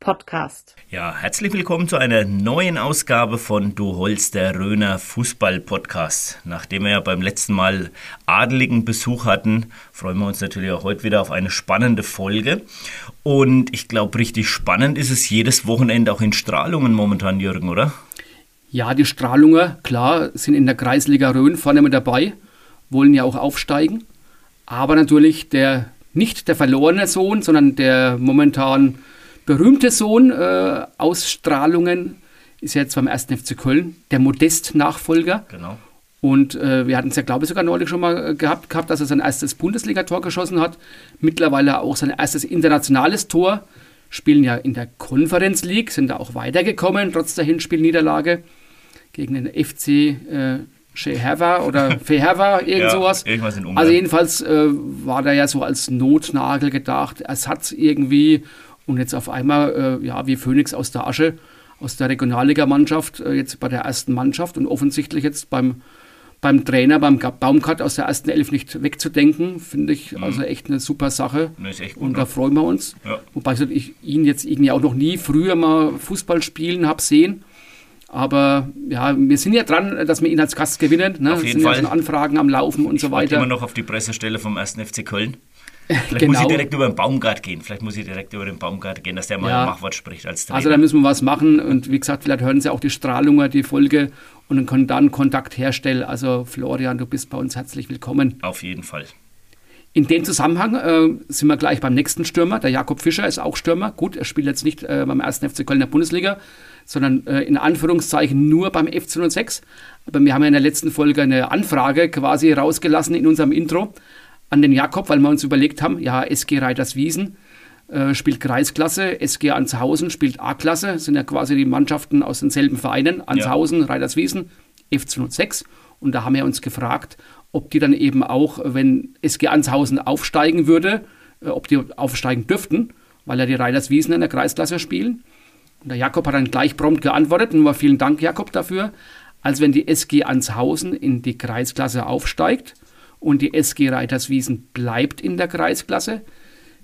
podcast. Ja, herzlich willkommen zu einer neuen Ausgabe von Du Holz, der Röner Fußball-Podcast. Nachdem wir ja beim letzten Mal adeligen Besuch hatten, freuen wir uns natürlich auch heute wieder auf eine spannende Folge. Und ich glaube, richtig spannend ist es jedes Wochenende auch in Strahlungen momentan, Jürgen, oder? Ja, die Strahlungen, klar, sind in der Kreisliga Rhön vorne mit dabei, wollen ja auch aufsteigen. Aber natürlich der nicht der verlorene Sohn, sondern der momentan berühmte Sohn äh, Ausstrahlungen ist jetzt beim 1. FC Köln, der Modest-Nachfolger. Genau. Und äh, wir hatten es ja, glaube ich, sogar neulich schon mal äh, gehabt, gehabt, dass er sein erstes Bundesligator geschossen hat. Mittlerweile auch sein erstes internationales Tor. Spielen ja in der Conference League, sind da auch weitergekommen, trotz der Hinspielniederlage gegen den FC äh, Shehava oder Fehava, irgend Ja, sowas. irgendwas in Ungarn. Also jedenfalls äh, war der ja so als Notnagel gedacht, Ersatz irgendwie und jetzt auf einmal, äh, ja, wie Phoenix aus der Asche, aus der Regionalligamannschaft, äh, jetzt bei der ersten Mannschaft und offensichtlich jetzt beim, beim Trainer, beim Baumgart aus der ersten Elf nicht wegzudenken, finde ich also echt eine super Sache. Gut, und da freuen wir uns. Ja. Wobei ich ich ihn jetzt irgendwie auch noch nie früher mal Fußball spielen habe sehen. Aber ja, wir sind ja dran, dass wir ihn als Gast gewinnen. Ne? Auf jeden sind Fall. ja schon Anfragen am Laufen und so Warte immer weiter. noch auf die Pressestelle vom 1. FC Köln. Vielleicht muss Genau. ich direkt über den Baumgart gehen. Vielleicht muss ich direkt über den Baumgart gehen, dass der mal Ja. ein Machwort spricht als Trainer. Also da müssen wir was machen und wie gesagt, vielleicht hören Sie auch die Strahlungen, die Folge und dann können dann Kontakt herstellen. Also Florian, du bist bei uns herzlich willkommen. Auf jeden Fall. In dem Zusammenhang äh, sind wir gleich beim nächsten Stürmer. Der Jakob Fischer ist auch Stürmer. Gut, er spielt jetzt nicht äh, beim 1. FC Köln in der Bundesliga, sondern äh, in Anführungszeichen nur beim FC 06. Aber wir haben ja in der letzten Folge eine Anfrage quasi rausgelassen in unserem Intro an den Jakob, weil wir uns überlegt haben, ja, SG Reiterswiesen äh, spielt Kreisklasse, SG Anshausen spielt A-Klasse, sind ja quasi die Mannschaften aus denselben Vereinen, Anshausen, Reiterswiesen, FC 06. Und da haben wir uns gefragt, ob die dann eben auch, wenn SG Anshausen aufsteigen würde, äh, ob die aufsteigen dürften, weil ja die Reiterswiesen in der Kreisklasse spielen. Und der Jakob hat dann gleich prompt geantwortet, und mal vielen Dank, Jakob, dafür. Als wenn die SG Anshausen in die Kreisklasse aufsteigt und die SG Reiterswiesen bleibt in der Kreisklasse,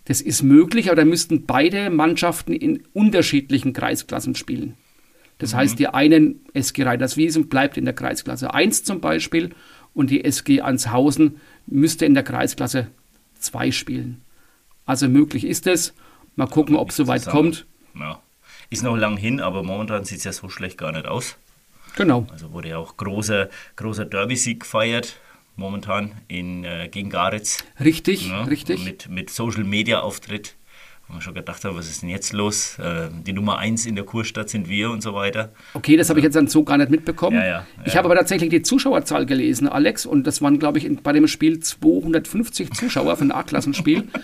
das ist möglich, aber da müssten beide Mannschaften in unterschiedlichen Kreisklassen spielen. Das heißt, die einen SG Reiterswiesen bleibt in der Kreisklasse 1 zum Beispiel und die SG Anshausen müsste in der Kreisklasse 2 spielen. Also möglich ist es. Mal gucken, ob es soweit zusammen. kommt. Ja. Ist noch lang hin, aber momentan sieht es ja so schlecht gar nicht aus. Genau. Also wurde ja auch großer, großer Derby-Sieg gefeiert, momentan in, äh, gegen Garitz. Richtig, ne? richtig. Mit, mit Social-Media-Auftritt. Wo man schon gedacht hat, was ist denn jetzt los? Äh, die Nummer 1 in der Kurstadt sind wir und so weiter. Okay, das habe ich jetzt dann so gar nicht mitbekommen. Ja, ja, ich ja. habe aber tatsächlich die Zuschauerzahl gelesen, Alex, und das waren, glaube ich, bei dem Spiel 250 Zuschauer für ein A-Klassenspiel.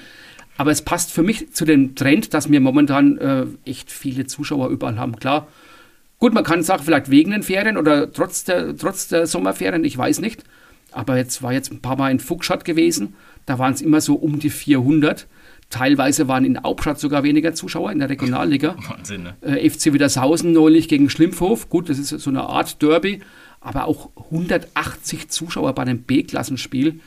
aber es passt für mich zu dem Trend, dass wir momentan äh, echt viele Zuschauer überall haben. Klar, gut, man kann sagen, vielleicht wegen den Ferien oder trotz der, trotz der Sommerferien, ich weiß nicht. Aber jetzt war jetzt ein paar Mal in Fuchsstadt gewesen, da waren es immer so um die 400. Teilweise waren in Hauptstadt sogar weniger Zuschauer in der Regionalliga Wahnsinn, ne? äh, FC Wiedershausen neulich gegen Schlimpfhof. Gut, das ist so eine Art Derby, aber auch 180 Zuschauer bei einem B-Klassenspiel.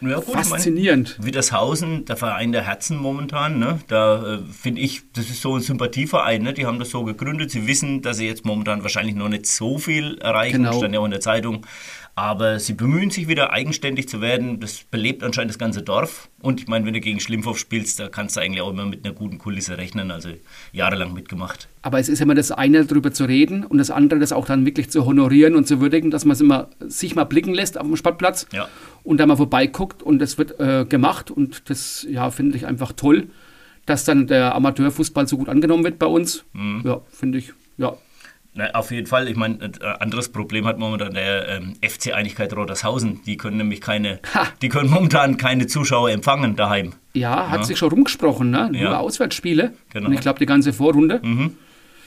Ja, gut, Faszinierend. Wittershausen, der Verein der Herzen momentan, ne? da äh, finde ich, das ist so ein Sympathieverein, ne? die haben das so gegründet, sie wissen, dass sie jetzt momentan wahrscheinlich noch nicht so viel erreichen, Genau. stand ja auch in der Zeitung, aber sie bemühen sich wieder eigenständig zu werden, das belebt anscheinend das ganze Dorf und ich meine, wenn du gegen Schlimmhoff spielst, da kannst du eigentlich auch immer mit einer guten Kulisse rechnen, also jahrelang mitgemacht. Aber es ist immer das eine, darüber zu reden und das andere, das auch dann wirklich zu honorieren und zu würdigen. dass man es immer, sich mal blicken lässt auf dem Sportplatz Ja. und da mal vorbeiguckt und das wird äh, gemacht und das ja, finde ich einfach toll, dass dann der Amateurfußball so gut angenommen wird bei uns. Mhm. Ja, finde ich, ja. Na, auf jeden Fall. Ich meine, ein anderes Problem hat momentan der ähm, FC Einigkeit Rodershausen. Die können nämlich keine, Ha. die können momentan keine Zuschauer empfangen daheim. Ja, hat sich schon rumgesprochen, ne? Nur Ja. Auswärtsspiele. Genau. Und ich glaube, die ganze Vorrunde Mhm.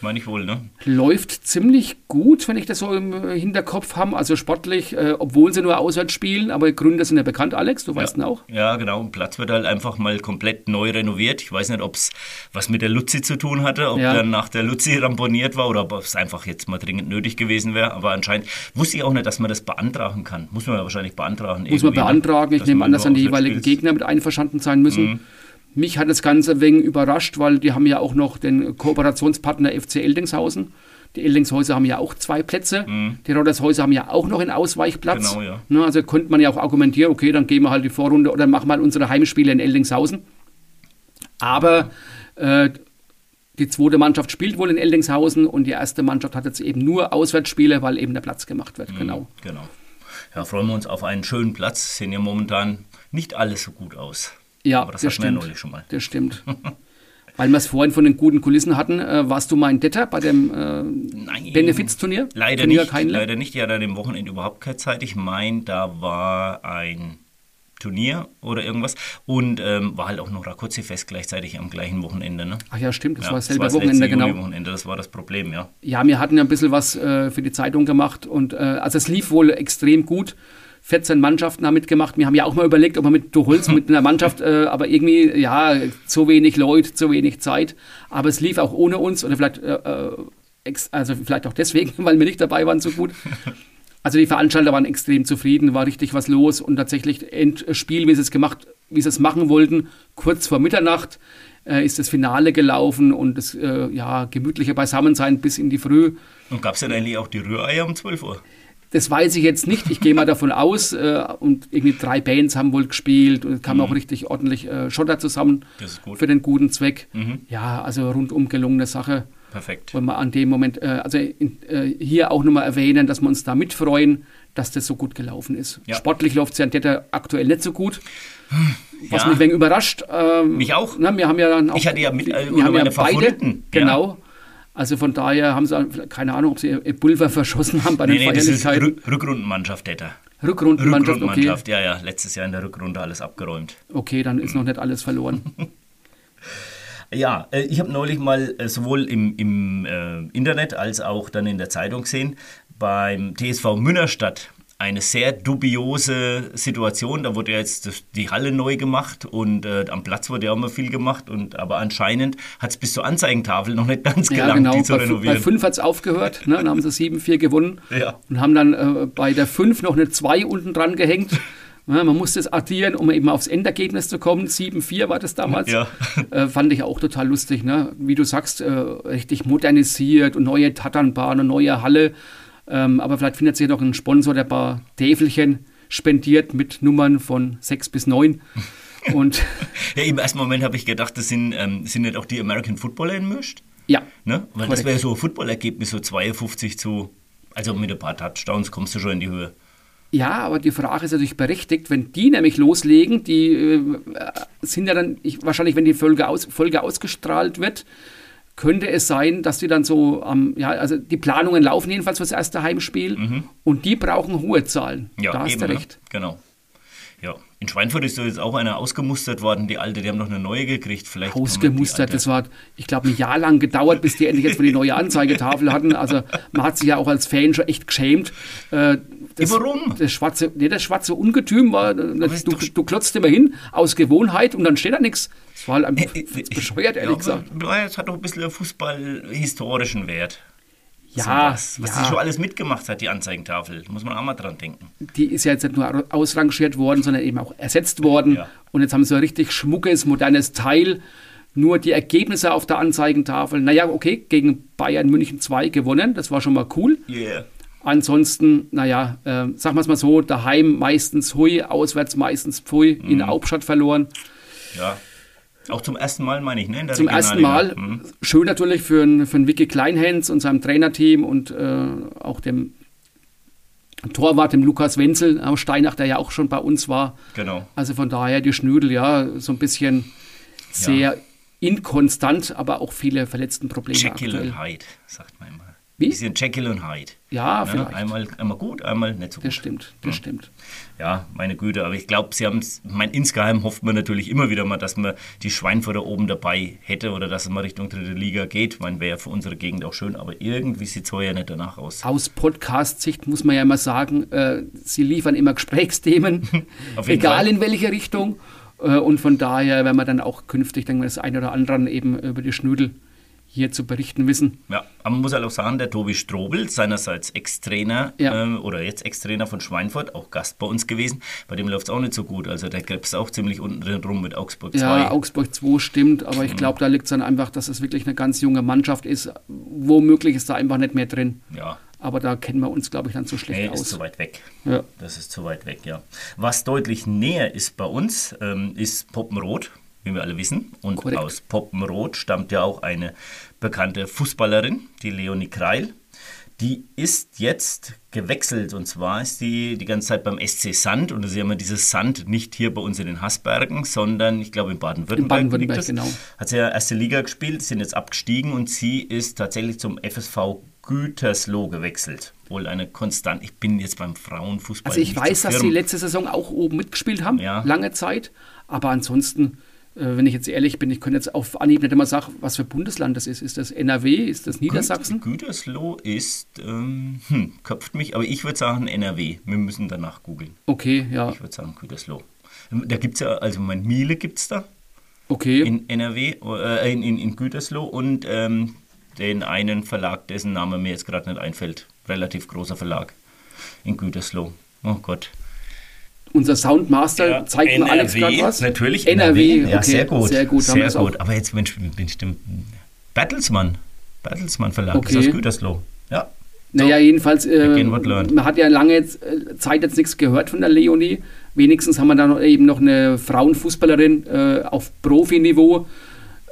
Meine ich wohl, ne? läuft ziemlich gut, wenn ich das so im äh, Hinterkopf habe. Also sportlich, äh, obwohl sie nur auswärts spielen, aber Gründe sind ja bekannt, Alex, du weißt ihn auch. Ja, genau. Ein Platz wird halt einfach mal komplett neu renoviert. Ich weiß nicht, ob es was mit der Luzi zu tun hatte, ob Ja. dann nach der Luzi ramponiert war oder ob es einfach jetzt mal dringend nötig gewesen wäre. Aber anscheinend wusste ich auch nicht, dass man das beantragen kann. Muss man ja wahrscheinlich beantragen. Muss man ne? beantragen. Ich nehme an, dass dann die jeweiligen. Gegner mit einverstanden sein müssen. Mhm. Mich hat das Ganze wenig überrascht, weil die haben ja auch noch den Kooperationspartner FC Eldingshausen. Die Eldingshäuser haben ja auch zwei Plätze. Die Rodershäuser haben ja auch noch einen Ausweichplatz. Mhm. Genau, ja. Also könnte man ja auch argumentieren, okay, dann gehen wir halt die Vorrunde oder machen mal unsere Heimspiele in Eldingshausen. Aber äh, die zweite Mannschaft spielt wohl in Eldingshausen und die erste Mannschaft hat jetzt eben nur Auswärtsspiele, weil eben der Platz gemacht wird. Genau. Genau. Ja, freuen wir uns auf einen schönen Platz. Sehen ja momentan nicht alles so gut aus. Ja, Aber das, das hatten wir ja stimmt. neulich schon mal. Das stimmt. Weil wir es vorhin von den guten Kulissen hatten, äh, warst du mal in Detter bei dem äh. Benefizturnier? Leider Turnier nicht. Keinle? Leider nicht. Die hat an dem Wochenende überhaupt keine Zeit. Ich meine, da war ein Turnier oder irgendwas und ähm, war halt auch noch Rakozzi-Fest gleichzeitig am gleichen Wochenende. Ne? Ach ja, stimmt, das Ja, war das selber war das Wochenende, genau. Juli-Wochenende, das war das Problem, ja. Ja, wir hatten ja ein bisschen was äh, für die Zeitung gemacht und äh, also es lief wohl extrem gut. 14 Mannschaften haben mitgemacht. Wir haben ja auch mal überlegt, ob wir mit Duholz mit einer Mannschaft, äh, aber irgendwie, ja, zu wenig Leute, zu wenig Zeit. Aber es lief auch ohne uns oder vielleicht, äh, äh, also vielleicht auch deswegen, weil wir nicht dabei waren so gut. Also die Veranstalter waren extrem zufrieden, war richtig was los und tatsächlich Endspiel, wie sie es gemacht, wie sie es machen wollten, kurz vor Mitternacht äh, ist das Finale gelaufen und das äh, ja, gemütliche Beisammensein bis in die Früh. Und gab es dann eigentlich auch die Rühreier um 12 Uhr? Das weiß ich jetzt nicht. Ich gehe mal davon aus. Äh, und irgendwie drei Bands haben wohl gespielt und es kam auch richtig ordentlich äh, Schotter zusammen Das ist gut. für den guten Zweck. Mhm. Ja, also rundum gelungene Sache. Perfekt. Wollen wir an dem Moment, äh, also in, äh, hier auch nochmal erwähnen, dass wir uns da mitfreuen, dass das so gut gelaufen ist. Ja. Sportlich läuft es ja in Detter aktuell nicht so gut. Was Ja. mich ein wenig überrascht. Ähm, Mich auch. Na, wir haben ja dann auch, Ich hatte ja mit, äh, wir haben ja beide, Favoriten, ja. Also von daher haben sie, keine Ahnung, ob sie Pulver verschossen haben bei den Nee, nee, das ist Feierlichkeiten. Rück Rückrundenmannschaft. Rückrundenmannschaft, okay. Rückrundenmannschaft, ja, ja. Letztes Jahr in der Rückrunde alles abgeräumt. Okay, dann ist noch nicht alles verloren. Ja, äh, ich habe neulich mal äh, sowohl im, im äh, Internet als auch dann in der Zeitung gesehen, beim TSV Münnerstadt eine sehr dubiose Situation. Da wurde ja jetzt die Halle neu gemacht und äh, am Platz wurde ja auch mal viel gemacht. Und, aber anscheinend hat es bis zur Anzeigentafel noch nicht ganz ja, gelangt, genau. die zu Bei, fü- bei renovieren. 5 hat es aufgehört. Ne? Dann haben sie 7-4 gewonnen. Ja. Und haben dann äh, bei der 5 noch eine 2 unten dran gehängt. Ja, man musste es addieren, um eben aufs Endergebnis zu kommen. 7-4 war das damals. Ja. Äh, fand ich auch total lustig. Ne? Wie du sagst, äh, richtig modernisiert und neue Tatternbahn und neue Halle. Ähm, aber vielleicht findet sich noch ein Sponsor, der ein paar Täfelchen spendiert mit Nummern von 6 bis 9. Und ja, im ersten Moment habe ich gedacht, das sind, ähm, sind nicht auch die American Footballer entmischt. ja, Ne? Weil das Korrekt. wäre so ein Footballergebnis, so 52 zu, also mit ein paar Touchdowns kommst du schon in die Höhe. Ja, aber die Frage ist natürlich berechtigt, wenn die nämlich loslegen, die äh, sind ja dann, ich, wahrscheinlich, wenn die Folge, aus, Folge ausgestrahlt wird, könnte es sein, dass die dann so, ähm, ja, also die Planungen laufen jedenfalls für das erste Heimspiel und die brauchen hohe Zahlen. Mhm. Ja, da hast eben, du ne? recht. Genau. Ja, in Schweinfurt ist jetzt auch einer ausgemustert worden, die alte, die haben noch eine neue gekriegt. Vielleicht Ausgemustert, das war, ich glaube, ein Jahr lang gedauert, bis die endlich jetzt mal die neue Anzeigetafel hatten. Also man hat sich ja auch als Fan schon echt geschämt. Äh, das, warum? Das schwarze, nee, das schwarze Ungetüm war, du, du klotzt immer hin aus Gewohnheit und dann steht da nichts. Das war halt einfach Äh, äh, bescheuert, ehrlich ja, gesagt. Es hat doch ein bisschen fußballhistorischen Wert. Ja, was, was ja. sie schon alles mitgemacht hat, die Anzeigentafel. Muss man auch mal dran denken. Die ist ja jetzt nicht nur ausrangiert worden, sondern eben auch ersetzt worden. Ja. Und jetzt haben sie ein richtig schmuckes, modernes Teil. Nur die Ergebnisse auf der Anzeigentafel. Naja, okay, gegen Bayern München 2 gewonnen. Das war schon mal cool. Yeah. Ansonsten, naja, äh, sagen wir es mal so, daheim meistens Hui, auswärts meistens Pfui, Mhm. in der Hauptstadt verloren. Ja. Auch zum ersten Mal, meine ich, ne? In der Zum ersten Mal. Mhm. Schön natürlich für einen für einen Vicky Kleinhens und seinem Trainerteam und äh, auch dem Torwart, dem Lukas Wenzel aus Steinach, der ja auch schon bei uns war. Genau. Also von daher die Schnödel, ja, so ein bisschen sehr ja. inkonstant, aber auch viele verletzten Probleme. Jekyll aktuell. und Hyde, sagt man immer. Wie? Bisschen Jekyll und Hyde. Ja, ja, vielleicht. Einmal, einmal gut, einmal nicht so gut. Das stimmt, das ja. stimmt. Ja, meine Güte, aber ich glaube, sie haben es, mein insgeheim hofft man natürlich immer wieder mal, dass man die Schweinfurter oben dabei hätte oder dass es mal Richtung dritte Liga geht. Ich meine, wäre ja für unsere Gegend auch schön, aber irgendwie sieht es heuer nicht danach aus. Aus Podcast-Sicht muss man ja immer sagen, äh, sie liefern immer Gesprächsthemen, egal Fall. in welche Richtung. Äh, und von daher werden wir dann auch künftig, denke ich, das eine oder andere eben über die Schnödel hier zu berichten wissen. Ja, aber man muss halt auch sagen, der Tobi Strobel, seinerseits Ex-Trainer ja. ähm, oder jetzt Ex-Trainer von Schweinfurt, auch Gast bei uns gewesen, bei dem läuft es auch nicht so gut. Also der krebst auch ziemlich unten drin rum mit Augsburg 2. Ja, Augsburg 2 stimmt, aber ich mhm. glaube, da liegt es dann einfach, dass es wirklich eine ganz junge Mannschaft ist. Womöglich ist da einfach nicht mehr drin. Ja. Aber da kennen wir uns, glaube ich, dann zu schlecht nee, aus. ist zu weit weg. Ja. Das ist zu weit weg, ja. Was deutlich näher ist bei uns, ähm, ist Poppenrot wie wir alle wissen. Und Korrekt. aus Poppenrot stammt ja auch eine bekannte Fußballerin, die Leonie Kreil. Die ist jetzt gewechselt und zwar ist die die ganze Zeit beim SC Sand und da sehen wir dieses Sand nicht hier bei uns in den Haßbergen, sondern ich glaube in Baden-Württemberg. In Baden-Württemberg, genau. Hat sie ja erste Liga gespielt, sind jetzt abgestiegen und sie ist tatsächlich zum FSV Gütersloh gewechselt. Wohl eine konstant. Ich bin jetzt beim Frauenfußball. Also ich weiß, dass sie letzte Saison auch oben mitgespielt haben, ja. lange Zeit. Aber ansonsten wenn ich jetzt ehrlich bin, ich könnte jetzt auf Anhieb nicht immer sagen, was für Bundesland das ist. Ist das NRW? Ist das Niedersachsen? Gütersloh ist, ähm, hm, köpft mich, aber ich würde sagen NRW. Wir müssen danach googeln. Okay, ja. Ich würde sagen Gütersloh. Da gibt es ja, also mein Miele gibt es da. Okay. In NRW, äh, in, in, in Gütersloh und ähm, den einen Verlag, dessen Name mir jetzt gerade nicht einfällt. Relativ großer Verlag in Gütersloh. Oh Gott. Unser Soundmaster ja, zeigt NRW, mir Alex gerade was. Natürlich, NRW. NRW. Ja, okay, sehr gut. Sehr gut. Sehr gut. Aber jetzt bin ich, bin ich dem Bertelsmann. Bertelsmann Verlag. Okay. Ist aus Gütersloh. Ja. So. Naja, jedenfalls, äh, man hat ja lange jetzt, äh, Zeit jetzt nichts gehört von der Leonie. Wenigstens haben wir dann eben noch eine Frauenfußballerin äh, auf Profiniveau,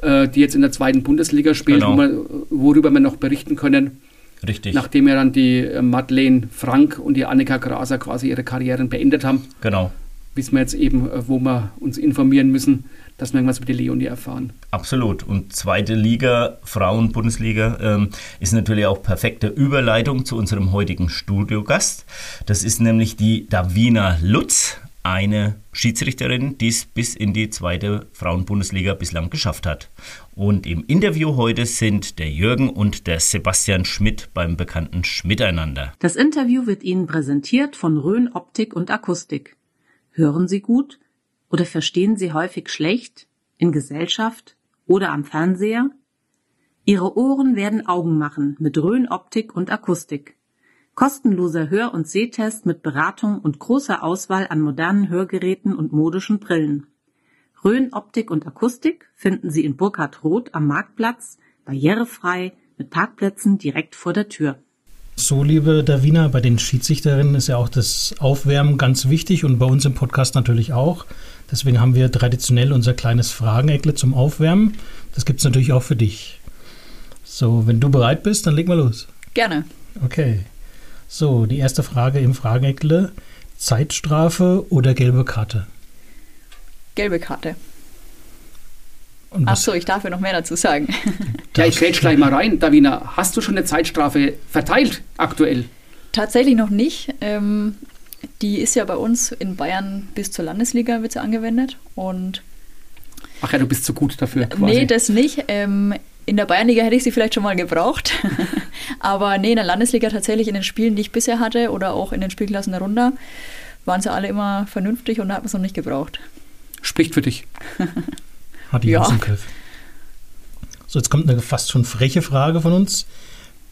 äh, die jetzt in der zweiten Bundesliga spielt, genau. wo wir, worüber wir noch berichten können. Richtig. Nachdem ja dann die äh, Madeleine Frank und die Annika Graser quasi ihre Karrieren beendet haben. Genau. Wissen wir jetzt eben, äh, wo wir uns informieren müssen, dass wir irgendwas über die Leonie erfahren. Absolut. Und zweite Liga, Frauen-Bundesliga, ähm, ist natürlich auch perfekte Überleitung zu unserem heutigen Studiogast. Das ist nämlich die Davina Lutz eine Schiedsrichterin, die es bis in die zweite Frauenbundesliga bislang geschafft hat. Und im Interview heute sind der Jürgen und der Sebastian Schmidt beim bekannten Schmiteinander. Das Interview wird Ihnen präsentiert von Rhön Optik und Akustik. Hören Sie gut oder verstehen Sie häufig schlecht in Gesellschaft oder am Fernseher? Ihre Ohren werden Augen machen mit Rhön Optik und Akustik. Kostenloser Hör- und Sehtest mit Beratung und großer Auswahl an modernen Hörgeräten und modischen Brillen. Rhön Optik und Akustik finden Sie in Burkhard Roth am Marktplatz, barrierefrei, mit Parkplätzen direkt vor der Tür. So, liebe Davina, bei den Schiedsrichterinnen ist ja auch das Aufwärmen ganz wichtig und bei uns im Podcast natürlich auch. Deswegen haben wir traditionell unser kleines Frageneckle zum Aufwärmen. Das gibt es natürlich auch für dich. So, wenn du bereit bist, dann leg mal los. Gerne. Okay. So, die erste Frage im Frageneckle. Zeitstrafe oder gelbe Karte? Gelbe Karte. Achso, ich darf ja noch mehr dazu sagen. ja, ich grätsch gleich mal rein. Davina, hast du schon eine Zeitstrafe verteilt aktuell? Tatsächlich noch nicht. Ähm, die ist ja bei uns in Bayern bis zur Landesliga wird sie angewendet und Ach ja, du bist zu gut dafür. Quasi. Nee, das nicht. Ähm, in der Bayernliga hätte ich sie vielleicht schon mal gebraucht. Aber nee, in der Landesliga tatsächlich in den Spielen, die ich bisher hatte oder auch in den Spielklassen der Runde, waren sie alle immer vernünftig und da hat man es noch nicht gebraucht. Spricht für dich. Hat die ja. im Griff. So, jetzt kommt eine fast schon freche Frage von uns.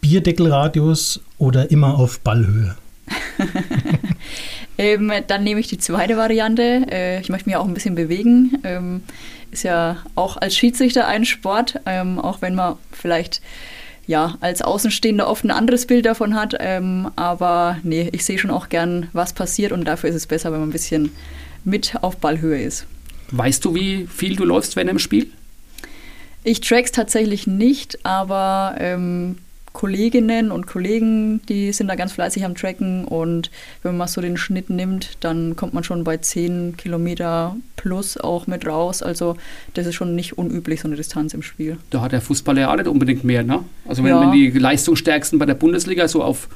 Bierdeckelradius oder immer auf Ballhöhe? ähm, dann nehme ich die zweite Variante. Äh, ich möchte mich auch ein bisschen bewegen. Ähm, ist ja auch als Schiedsrichter ein Sport, ähm, auch wenn man vielleicht ja als Außenstehender oft ein anderes Bild davon hat. Ähm, aber nee, ich sehe schon auch gern, was passiert und dafür ist es besser, wenn man ein bisschen mit auf Ballhöhe ist. Weißt du, wie viel du läufst, wenn im Spiel? Ich track's tatsächlich nicht, aber ähm, Kolleginnen und Kollegen, die sind da ganz fleißig am Tracken und wenn man mal so den Schnitt nimmt, dann kommt man schon bei 10 Kilometer plus auch mit raus. Also das ist schon nicht unüblich, so eine Distanz im Spiel. Da hat der Fußballer ja auch nicht unbedingt mehr, ne? Also wenn, ja. wenn die Leistungsstärksten bei der Bundesliga so auf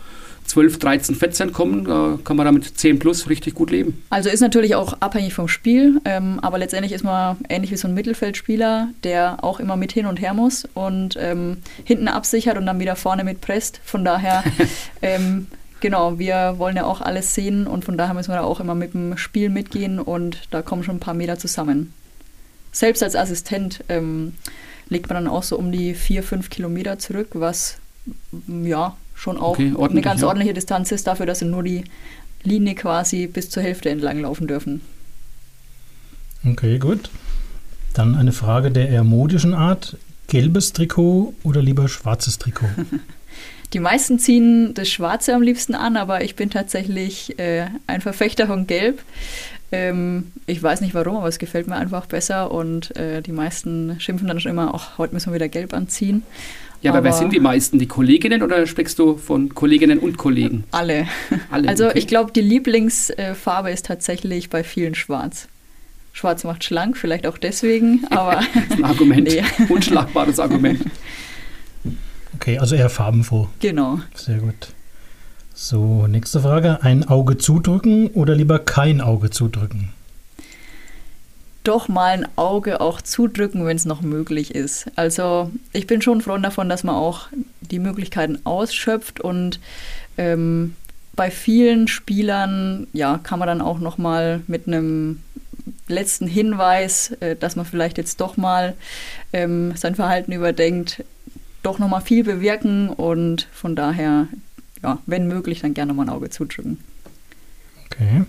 12, 13, 14 kommen, äh, kann man damit 10 plus richtig gut leben. Also ist natürlich auch abhängig vom Spiel, ähm, aber letztendlich ist man ähnlich wie so ein Mittelfeldspieler, der auch immer mit hin und her muss und ähm, hinten absichert und dann wieder vorne mitpresst. Von daher, ähm, genau, wir wollen ja auch alles sehen und von daher müssen wir da auch immer mit dem Spiel mitgehen und da kommen schon ein paar Meter zusammen. Selbst als Assistent ähm, legt man dann auch so um die 4, 5 Kilometer zurück, was ja schon auch okay, eine ganz ja. ordentliche Distanz ist, dafür, dass sie nur die Linie quasi bis zur Hälfte entlang laufen dürfen. Okay, gut. Dann eine Frage der eher modischen Art. Gelbes Trikot oder lieber schwarzes Trikot? Die meisten ziehen das Schwarze am liebsten an, aber ich bin tatsächlich äh, ein Verfechter von Gelb. Ähm, ich weiß nicht warum, aber es gefällt mir einfach besser und äh, die meisten schimpfen dann schon immer, ach, heute müssen wir wieder Gelb anziehen. Ja, aber, aber, wer sind die meisten? Die Kolleginnen oder sprichst du von Kolleginnen und Kollegen? Alle. alle also okay. ich glaube, die Lieblingsfarbe ist tatsächlich bei vielen schwarz. Schwarz macht schlank, vielleicht auch deswegen, aber. das ist ein Argument. Nee. Unschlagbares Argument. Okay, also eher farbenfroh. Genau. Sehr gut. So, nächste Frage. Ein Auge zudrücken oder lieber kein Auge zudrücken? Doch mal ein Auge auch zudrücken, wenn es noch möglich ist. Also ich bin schon Freund davon, dass man auch die Möglichkeiten ausschöpft und ähm, bei vielen Spielern ja, kann man dann auch noch mal mit einem letzten Hinweis, äh, dass man vielleicht jetzt doch mal ähm, sein Verhalten überdenkt, doch noch mal viel bewirken und von daher, ja, wenn möglich, dann gerne mal ein Auge zudrücken. Okay.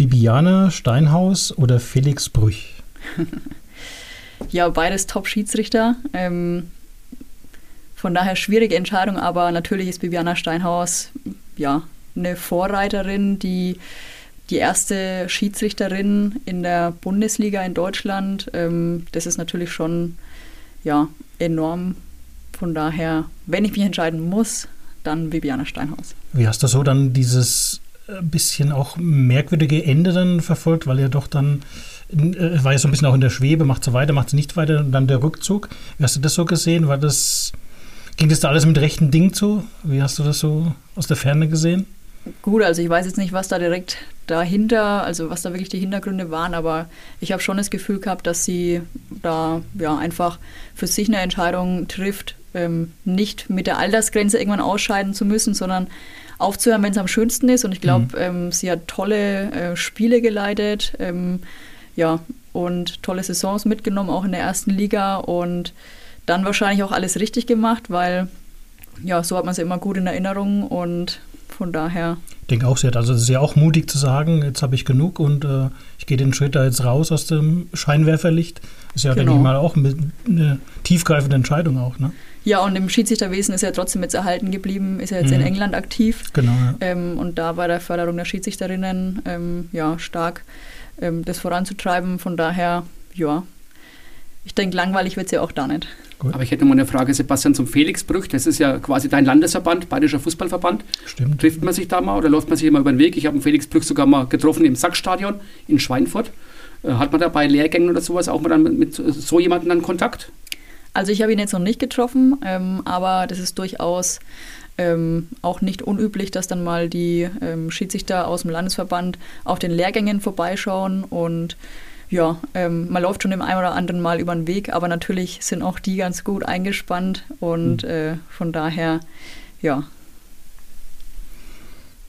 Bibiana Steinhaus oder Felix Brüch? ja, beides Top-Schiedsrichter. Ähm, von daher schwierige Entscheidung, aber natürlich ist Bibiana Steinhaus ja eine Vorreiterin, die die erste Schiedsrichterin in der Bundesliga in Deutschland. Ähm, das ist natürlich schon ja, enorm. Von daher, wenn ich mich entscheiden muss, dann Bibiana Steinhaus. Wie hast du so dann dieses ein bisschen auch merkwürdige Ende dann verfolgt, weil er doch dann äh, war ja so ein bisschen auch in der Schwebe, macht sie weiter, macht sie nicht weiter und dann der Rückzug. Wie hast du das so gesehen? War das, ging das da alles mit rechten Ding zu? Wie hast du das so aus der Ferne gesehen? Gut, also ich weiß jetzt nicht, was da direkt dahinter, also was da wirklich die Hintergründe waren, aber ich habe schon das Gefühl gehabt, dass sie da ja einfach für sich eine Entscheidung trifft, ähm, nicht mit der Altersgrenze irgendwann ausscheiden zu müssen, sondern aufzuhören, wenn es am schönsten ist. Und ich glaube, mhm. ähm, sie hat tolle äh, Spiele geleitet, ähm, ja, und tolle Saisons mitgenommen, auch in der ersten Liga. Und dann wahrscheinlich auch alles richtig gemacht, weil ja, so hat man sie immer gut in Erinnerung und von daher. Ich denke auch, sie hat also es ist ja auch mutig zu sagen, jetzt habe ich genug und äh, ich gehe den Schritt da jetzt raus aus dem Scheinwerferlicht. Ist ja, genau. denke ich mal, auch eine tiefgreifende Entscheidung auch, ne? Ja, und im Schiedsrichterwesen ist er trotzdem jetzt erhalten geblieben, ist er jetzt mhm. in England aktiv. Genau. Ja. Ähm, und da bei der Förderung der Schiedsrichterinnen ähm, ja, stark ähm, das voranzutreiben. Von daher, ja, ich denke, langweilig wird es ja auch da nicht. Gut. Aber ich hätte mal eine Frage, Sebastian, zum Felix Brüch. Das ist ja quasi dein Landesverband, Bayerischer Fußballverband. Stimmt. Trifft man sich da mal oder läuft man sich immer über den Weg? Ich habe Felix Brüch sogar mal getroffen im Sackstadion in Schweinfurt. Äh, hat man da bei Lehrgängen oder sowas auch mal dann mit, mit so jemandem dann Kontakt? Also ich habe ihn jetzt noch nicht getroffen, ähm, aber das ist durchaus ähm, auch nicht unüblich, dass dann mal die ähm, Schiedsrichter aus dem Landesverband auf den Lehrgängen vorbeischauen und ja, ähm, man läuft schon dem einen oder anderen Mal über den Weg, aber natürlich sind auch die ganz gut eingespannt und mhm. äh, von daher, ja.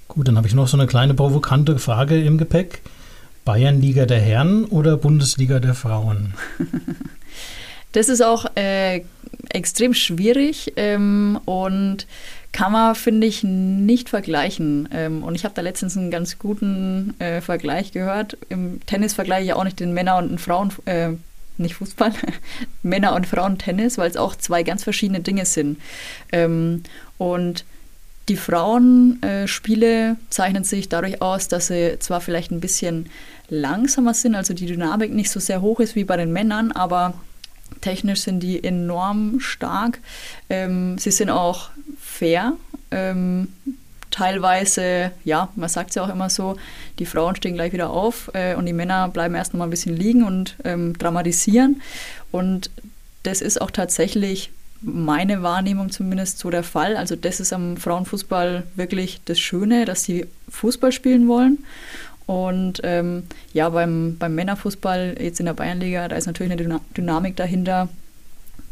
Gut, dann habe ich noch so eine kleine provokante Frage im Gepäck. Bayernliga der Herren oder Bundesliga der Frauen? Das ist auch äh, extrem schwierig ähm, und kann man, finde ich, nicht vergleichen. Ähm, und ich habe da letztens einen ganz guten äh, Vergleich gehört. Im Tennis vergleiche ich auch nicht den Männer- und den Frauen, äh, nicht Fußball, Männer- und Frauen-Tennis, weil es auch zwei ganz verschiedene Dinge sind. Ähm, und die Frauenspiele äh, zeichnen sich dadurch aus, dass sie zwar vielleicht ein bisschen langsamer sind, also die Dynamik nicht so sehr hoch ist wie bei den Männern, aber Technisch sind die enorm stark. Ähm, sie sind auch fair. Ähm, teilweise, ja, man sagt es ja auch immer so, die Frauen stehen gleich wieder auf äh, und die Männer bleiben erst noch mal ein bisschen liegen und ähm, dramatisieren. Und das ist auch tatsächlich meine Wahrnehmung zumindest so der Fall. Also das ist am Frauenfußball wirklich das Schöne, dass sie Fußball spielen wollen. Und ähm, ja, beim, beim Männerfußball jetzt in der Bayernliga, da ist natürlich eine Dynamik dahinter.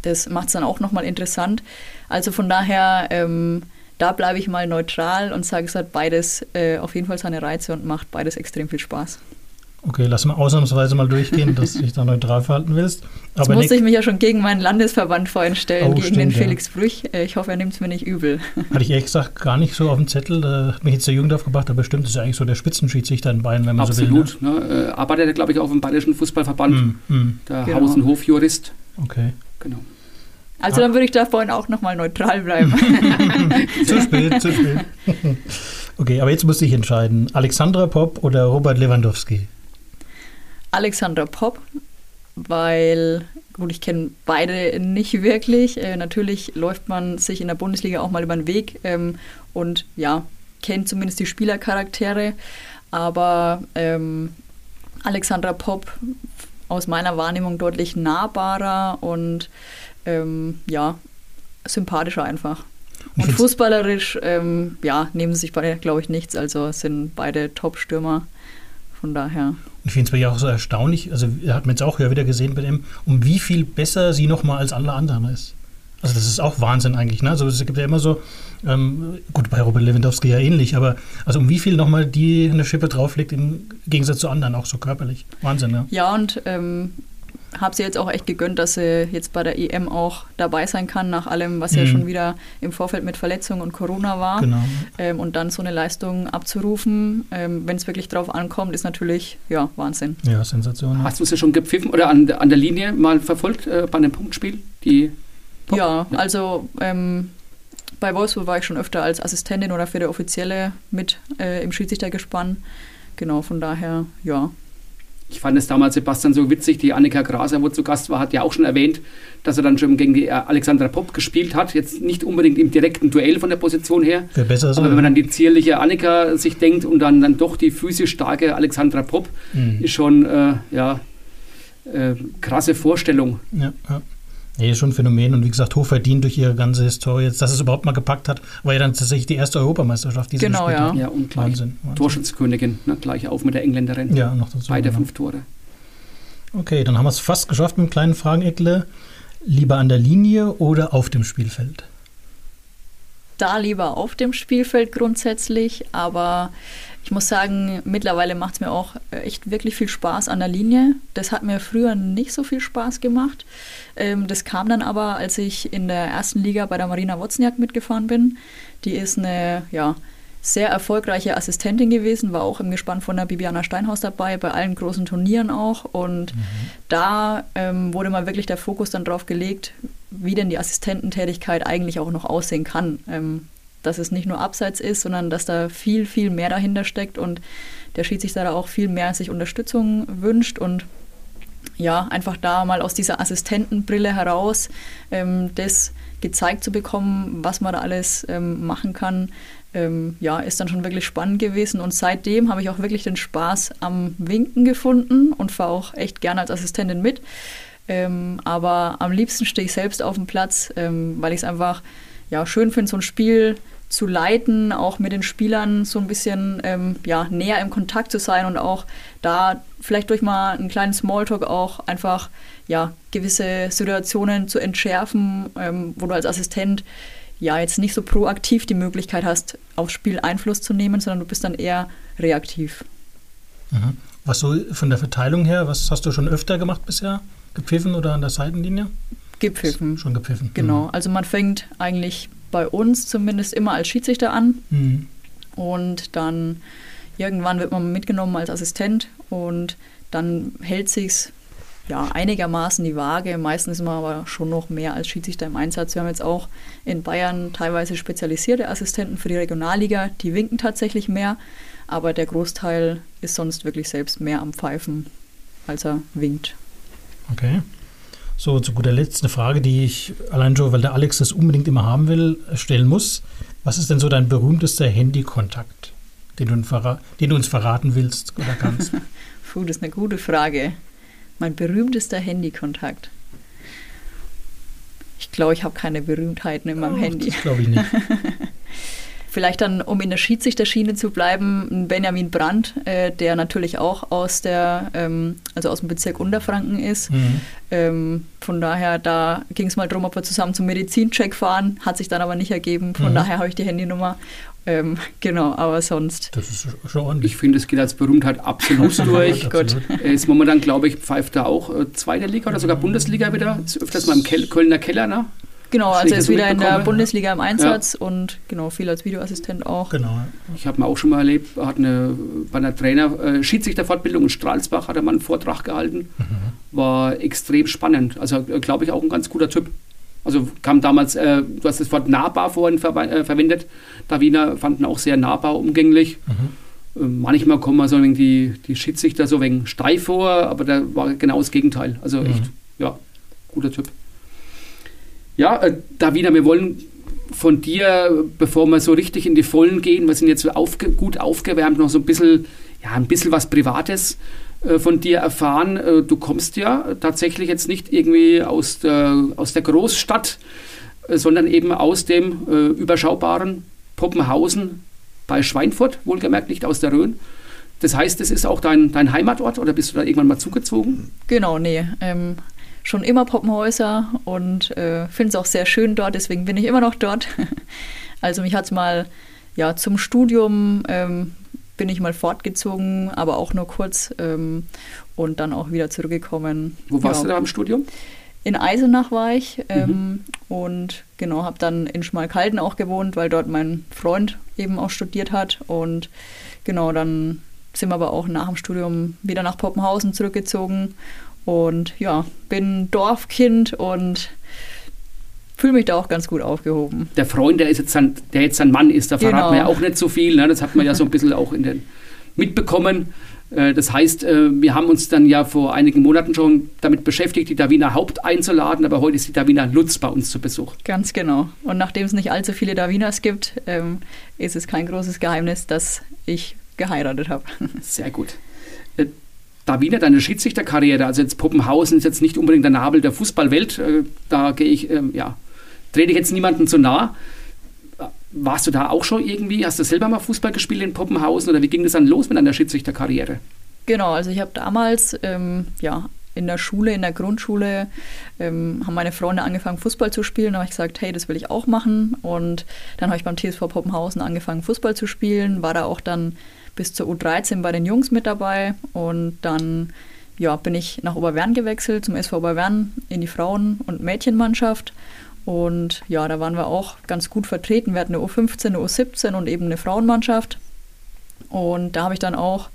Das macht es dann auch nochmal interessant. Also von daher, ähm, da bleibe ich mal neutral und sage, es hat beides äh, auf jeden Fall seine Reize und macht beides extrem viel Spaß. Okay, lass mal ausnahmsweise mal durchgehen, dass du dich da neutral verhalten willst. Jetzt Aber musste ich mich ja schon gegen meinen Landesverband vorhin stellen, oh, gegen stimmt, den Felix ja. Brüch. Äh, ich hoffe, er nimmt es mir nicht übel. Hatte ich ehrlich gesagt gar nicht so auf dem Zettel. Da hat mich jetzt der Jugend aufgebracht, aber bestimmt ist ja eigentlich so der Spitzenschiedsrichter in Bayern, wenn man Absolut, so will. Absolut. Ne? Äh, arbeitet, glaube ich, auch im Bayerischen Fußballverband. Mm, mm. Der genau. Haus- und Hofjurist. Okay. Genau. Also ah. dann würde ich da vorhin auch nochmal neutral bleiben. zu spät, zu spät. Okay, aber jetzt muss ich entscheiden. Alexandra Popp oder Robert Lewandowski? Alexandra Popp, weil, gut, ich kenne beide nicht wirklich. Äh, natürlich läuft man sich in der Bundesliga auch mal über den Weg ähm, und ja, kennt zumindest die Spielercharaktere. Aber ähm, Alexandra Popp aus meiner Wahrnehmung deutlich nahbarer und ähm, ja, sympathischer einfach. Und fußballerisch, ähm, ja, nehmen sie sich beide, glaube ich, nichts. Also sind beide Top-Stürmer. Von daher. Ich finde es bei ihr auch so erstaunlich, also hat man jetzt auch wieder gesehen bei dem, um wie viel besser sie nochmal als alle anderen ist. Also das ist auch Wahnsinn eigentlich. Ne? Also es gibt ja immer so, ähm, gut, bei Robert Lewandowski ja ähnlich, aber also um wie viel nochmal die eine Schippe drauflegt im Gegensatz zu anderen, auch so körperlich. Wahnsinn, ja. Ja, und ähm, habe sie jetzt auch echt gegönnt, dass sie jetzt bei der EM auch dabei sein kann, nach allem, was mhm. ja schon wieder im Vorfeld mit Verletzung und Corona war. Genau. Ähm, und dann so eine Leistung abzurufen, ähm, wenn es wirklich drauf ankommt, ist natürlich ja, Wahnsinn. Ja, Sensation. Hast du es ja schon gepfiffen oder an, an der Linie mal verfolgt äh, bei einem Punktspiel? Die ja, also ähm, bei Wolfsburg war ich schon öfter als Assistentin oder für der Offizielle mit äh, im Schiedsrichtergespann. Genau, von daher, ja, ich fand es damals, Sebastian, so witzig. Die Annika Graser, wo zu Gast war, hat ja auch schon erwähnt, dass er dann schon gegen die äh, Alexandra Popp gespielt hat. Jetzt nicht unbedingt im direkten Duell von der Position her. Wäre besser so. Aber wenn man dann die zierliche Annika sich denkt und dann, dann doch die physisch starke Alexandra Popp, mhm. ist schon, äh, ja, äh, krasse Vorstellung. Ja, ja. Nee, schon ein Phänomen und wie gesagt, hochverdient durch ihre ganze Historie. Jetzt, dass es überhaupt mal gepackt hat, war ja dann tatsächlich die erste Europameisterschaft, die sie genau, ja. Ja, und gleich Wahnsinn, Wahnsinn. Torschützkönigin, ne, gleich auf mit der Engländerin. Ja, noch dazu. Beide genau. fünf Tore. Okay, dann haben wir es fast geschafft mit einem kleinen Frageneckle. Lieber an der Linie oder auf dem Spielfeld? Da lieber auf dem Spielfeld grundsätzlich, aber ich muss sagen, mittlerweile macht es mir auch echt wirklich viel Spaß an der Linie. Das hat mir früher nicht so viel Spaß gemacht. Ähm, das kam dann aber, als ich in der ersten Liga bei der Marina Wozniak mitgefahren bin. Die ist eine, ja, sehr erfolgreiche Assistentin gewesen, war auch im Gespann von der Bibiana Steinhaus dabei, bei allen großen Turnieren auch. Und mhm. da ähm, wurde mal wirklich der Fokus dann drauf gelegt, wie denn die Assistententätigkeit eigentlich auch noch aussehen kann. Ähm, dass es nicht nur abseits ist, sondern dass da viel, viel mehr dahinter steckt und der Schiedsrichter da auch viel mehr sich Unterstützung wünscht und ja, einfach da mal aus dieser Assistentenbrille heraus ähm, das gezeigt zu bekommen, was man da alles ähm, machen kann, ähm, ja, ist dann schon wirklich spannend gewesen. Und seitdem habe ich auch wirklich den Spaß am Winken gefunden und fahre auch echt gerne als Assistentin mit. Ähm, aber am liebsten stehe ich selbst auf dem Platz, ähm, weil ich es einfach ja, schön finde, so ein Spiel zu leiten, auch mit den Spielern so ein bisschen ähm, ja, näher im Kontakt zu sein und auch da vielleicht durch mal einen kleinen Smalltalk auch einfach ja, gewisse Situationen zu entschärfen, ähm, wo du als Assistent ja jetzt nicht so proaktiv die Möglichkeit hast, aufs Spiel Einfluss zu nehmen, sondern du bist dann eher reaktiv. Mhm. Was so von der Verteilung her, was hast du schon öfter gemacht bisher? Gepfiffen oder an der Seitenlinie? Gepfiffen. Schon gepfiffen. Genau. Mhm. Also man fängt eigentlich bei uns zumindest immer als Schiedsrichter an. Mhm. Und dann irgendwann wird man mitgenommen als Assistent und dann hält sich's ja einigermaßen die Waage. Meistens ist man aber schon noch mehr als Schiedsrichter im Einsatz. Wir haben jetzt auch in Bayern teilweise spezialisierte Assistenten für die Regionalliga, die winken tatsächlich mehr, aber der Großteil ist sonst wirklich selbst mehr am Pfeifen, als er winkt. Okay. So, zu guter Letzt eine Frage, die ich allein schon, weil der Alex das unbedingt immer haben will, stellen muss. Was ist denn so dein berühmtester Handykontakt, den du, den du uns verraten willst oder kannst? Puh, das ist eine gute Frage. Mein berühmtester Handykontakt. Ich glaube, ich habe keine Berühmtheiten in meinem oh, Handy. Das glaube ich nicht. Vielleicht dann, um in der Schiedsrichterschiene zu bleiben, Benjamin Brandt, äh, der natürlich auch aus der, ähm, also aus dem Bezirk Unterfranken ist. Mhm. Ähm, von daher, da ging es mal darum, ob wir zusammen zum Medizincheck fahren, hat sich dann aber nicht ergeben. Von mhm. daher habe ich die Handynummer. Ähm, genau, aber sonst. Das ist schon ordentlich. Ich finde, es geht als Berühmtheit absolut durch. Er ist momentan, glaube ich, pfeift er auch äh, zweite Liga oder sogar Bundesliga wieder. Ist öfters mal im Kel Kölner Keller, ne? Genau, also er ist wieder in der Bundesliga im Einsatz ja. und genau, viel als Videoassistent auch. Genau. Ich habe mal auch schon mal erlebt, hat eine, bei einer Trainer äh, Schiedsrichterfortbildung in Stralsbach hat er mal einen Vortrag gehalten. Mhm. War extrem spannend. Also äh, glaube ich auch ein ganz guter Typ. Also kam damals, äh, du hast das Wort nahbar vorhin ver äh, verwendet. Daviner fanden auch sehr nahbar umgänglich. Mhm. Ähm, manchmal kommen so die, die Schiedsrichter so wegen steif vor, aber da war genau das Gegenteil. Also echt, mhm. ja, guter Typ. Ja, äh, Davina, wir wollen von dir, bevor wir so richtig in die Vollen gehen, wir sind jetzt aufge gut aufgewärmt, noch so ein bisschen, ja, ein bisschen was Privates äh, von dir erfahren. Äh, du kommst ja tatsächlich jetzt nicht irgendwie aus der, aus der Großstadt, äh, sondern eben aus dem äh, überschaubaren Poppenhausen bei Schweinfurt, wohlgemerkt nicht aus der Rhön. Das heißt, das ist auch dein, dein Heimatort oder bist du da irgendwann mal zugezogen? Genau, nee. Ähm, schon immer Poppenhäuser und äh, finde es auch sehr schön dort, deswegen bin ich immer noch dort. also mich hat es mal ja, zum Studium ähm, bin ich mal fortgezogen, aber auch nur kurz ähm, und dann auch wieder zurückgekommen. Wo warst ja. du da im Studium? In Eisenach war ich ähm, mhm. und genau, habe dann in Schmalkalden auch gewohnt, weil dort mein Freund eben auch studiert hat und genau, dann sind wir aber auch nach dem Studium wieder nach Poppenhausen zurückgezogen und ja, bin Dorfkind und fühle mich da auch ganz gut aufgehoben. Der Freund, der, ist jetzt ein, der jetzt ein Mann ist, da verraten genau. wir ja auch nicht so viel. Ne? Das hat man ja so ein bisschen auch in den mitbekommen. Äh, das heißt, äh, wir haben uns dann ja vor einigen Monaten schon damit beschäftigt, die Davina Haupt einzuladen, aber heute ist die Davina Lutz bei uns zu Besuch. Ganz genau. Und nachdem es nicht allzu viele Davinas gibt, ähm, ist es kein großes Geheimnis, dass ich geheiratet habe. Sehr gut. Äh, Davina, deine Schiedsrichterkarriere, also jetzt Poppenhausen ist jetzt nicht unbedingt der Nabel der Fußballwelt, da gehe ich, ähm, ja, trete ich jetzt niemanden zu nah. Warst du da auch schon irgendwie? Hast du selber mal Fußball gespielt in Poppenhausen oder wie ging das dann los mit deiner Schiedsrichterkarriere? Genau, also ich habe damals ähm, ja, in der Schule, in der Grundschule, ähm, haben meine Freunde angefangen, Fußball zu spielen. Da habe ich gesagt, hey, das will ich auch machen. Und dann habe ich beim TSV Poppenhausen angefangen, Fußball zu spielen. War da auch dann bis zur U13 bei den Jungs mit dabei. Und dann ja, bin ich nach Oberwern gewechselt, zum SV Oberwern in die Frauen- und Mädchenmannschaft. Und ja, da waren wir auch ganz gut vertreten. Wir hatten eine U15, eine U17 und eben eine Frauenmannschaft. Und da habe ich dann auch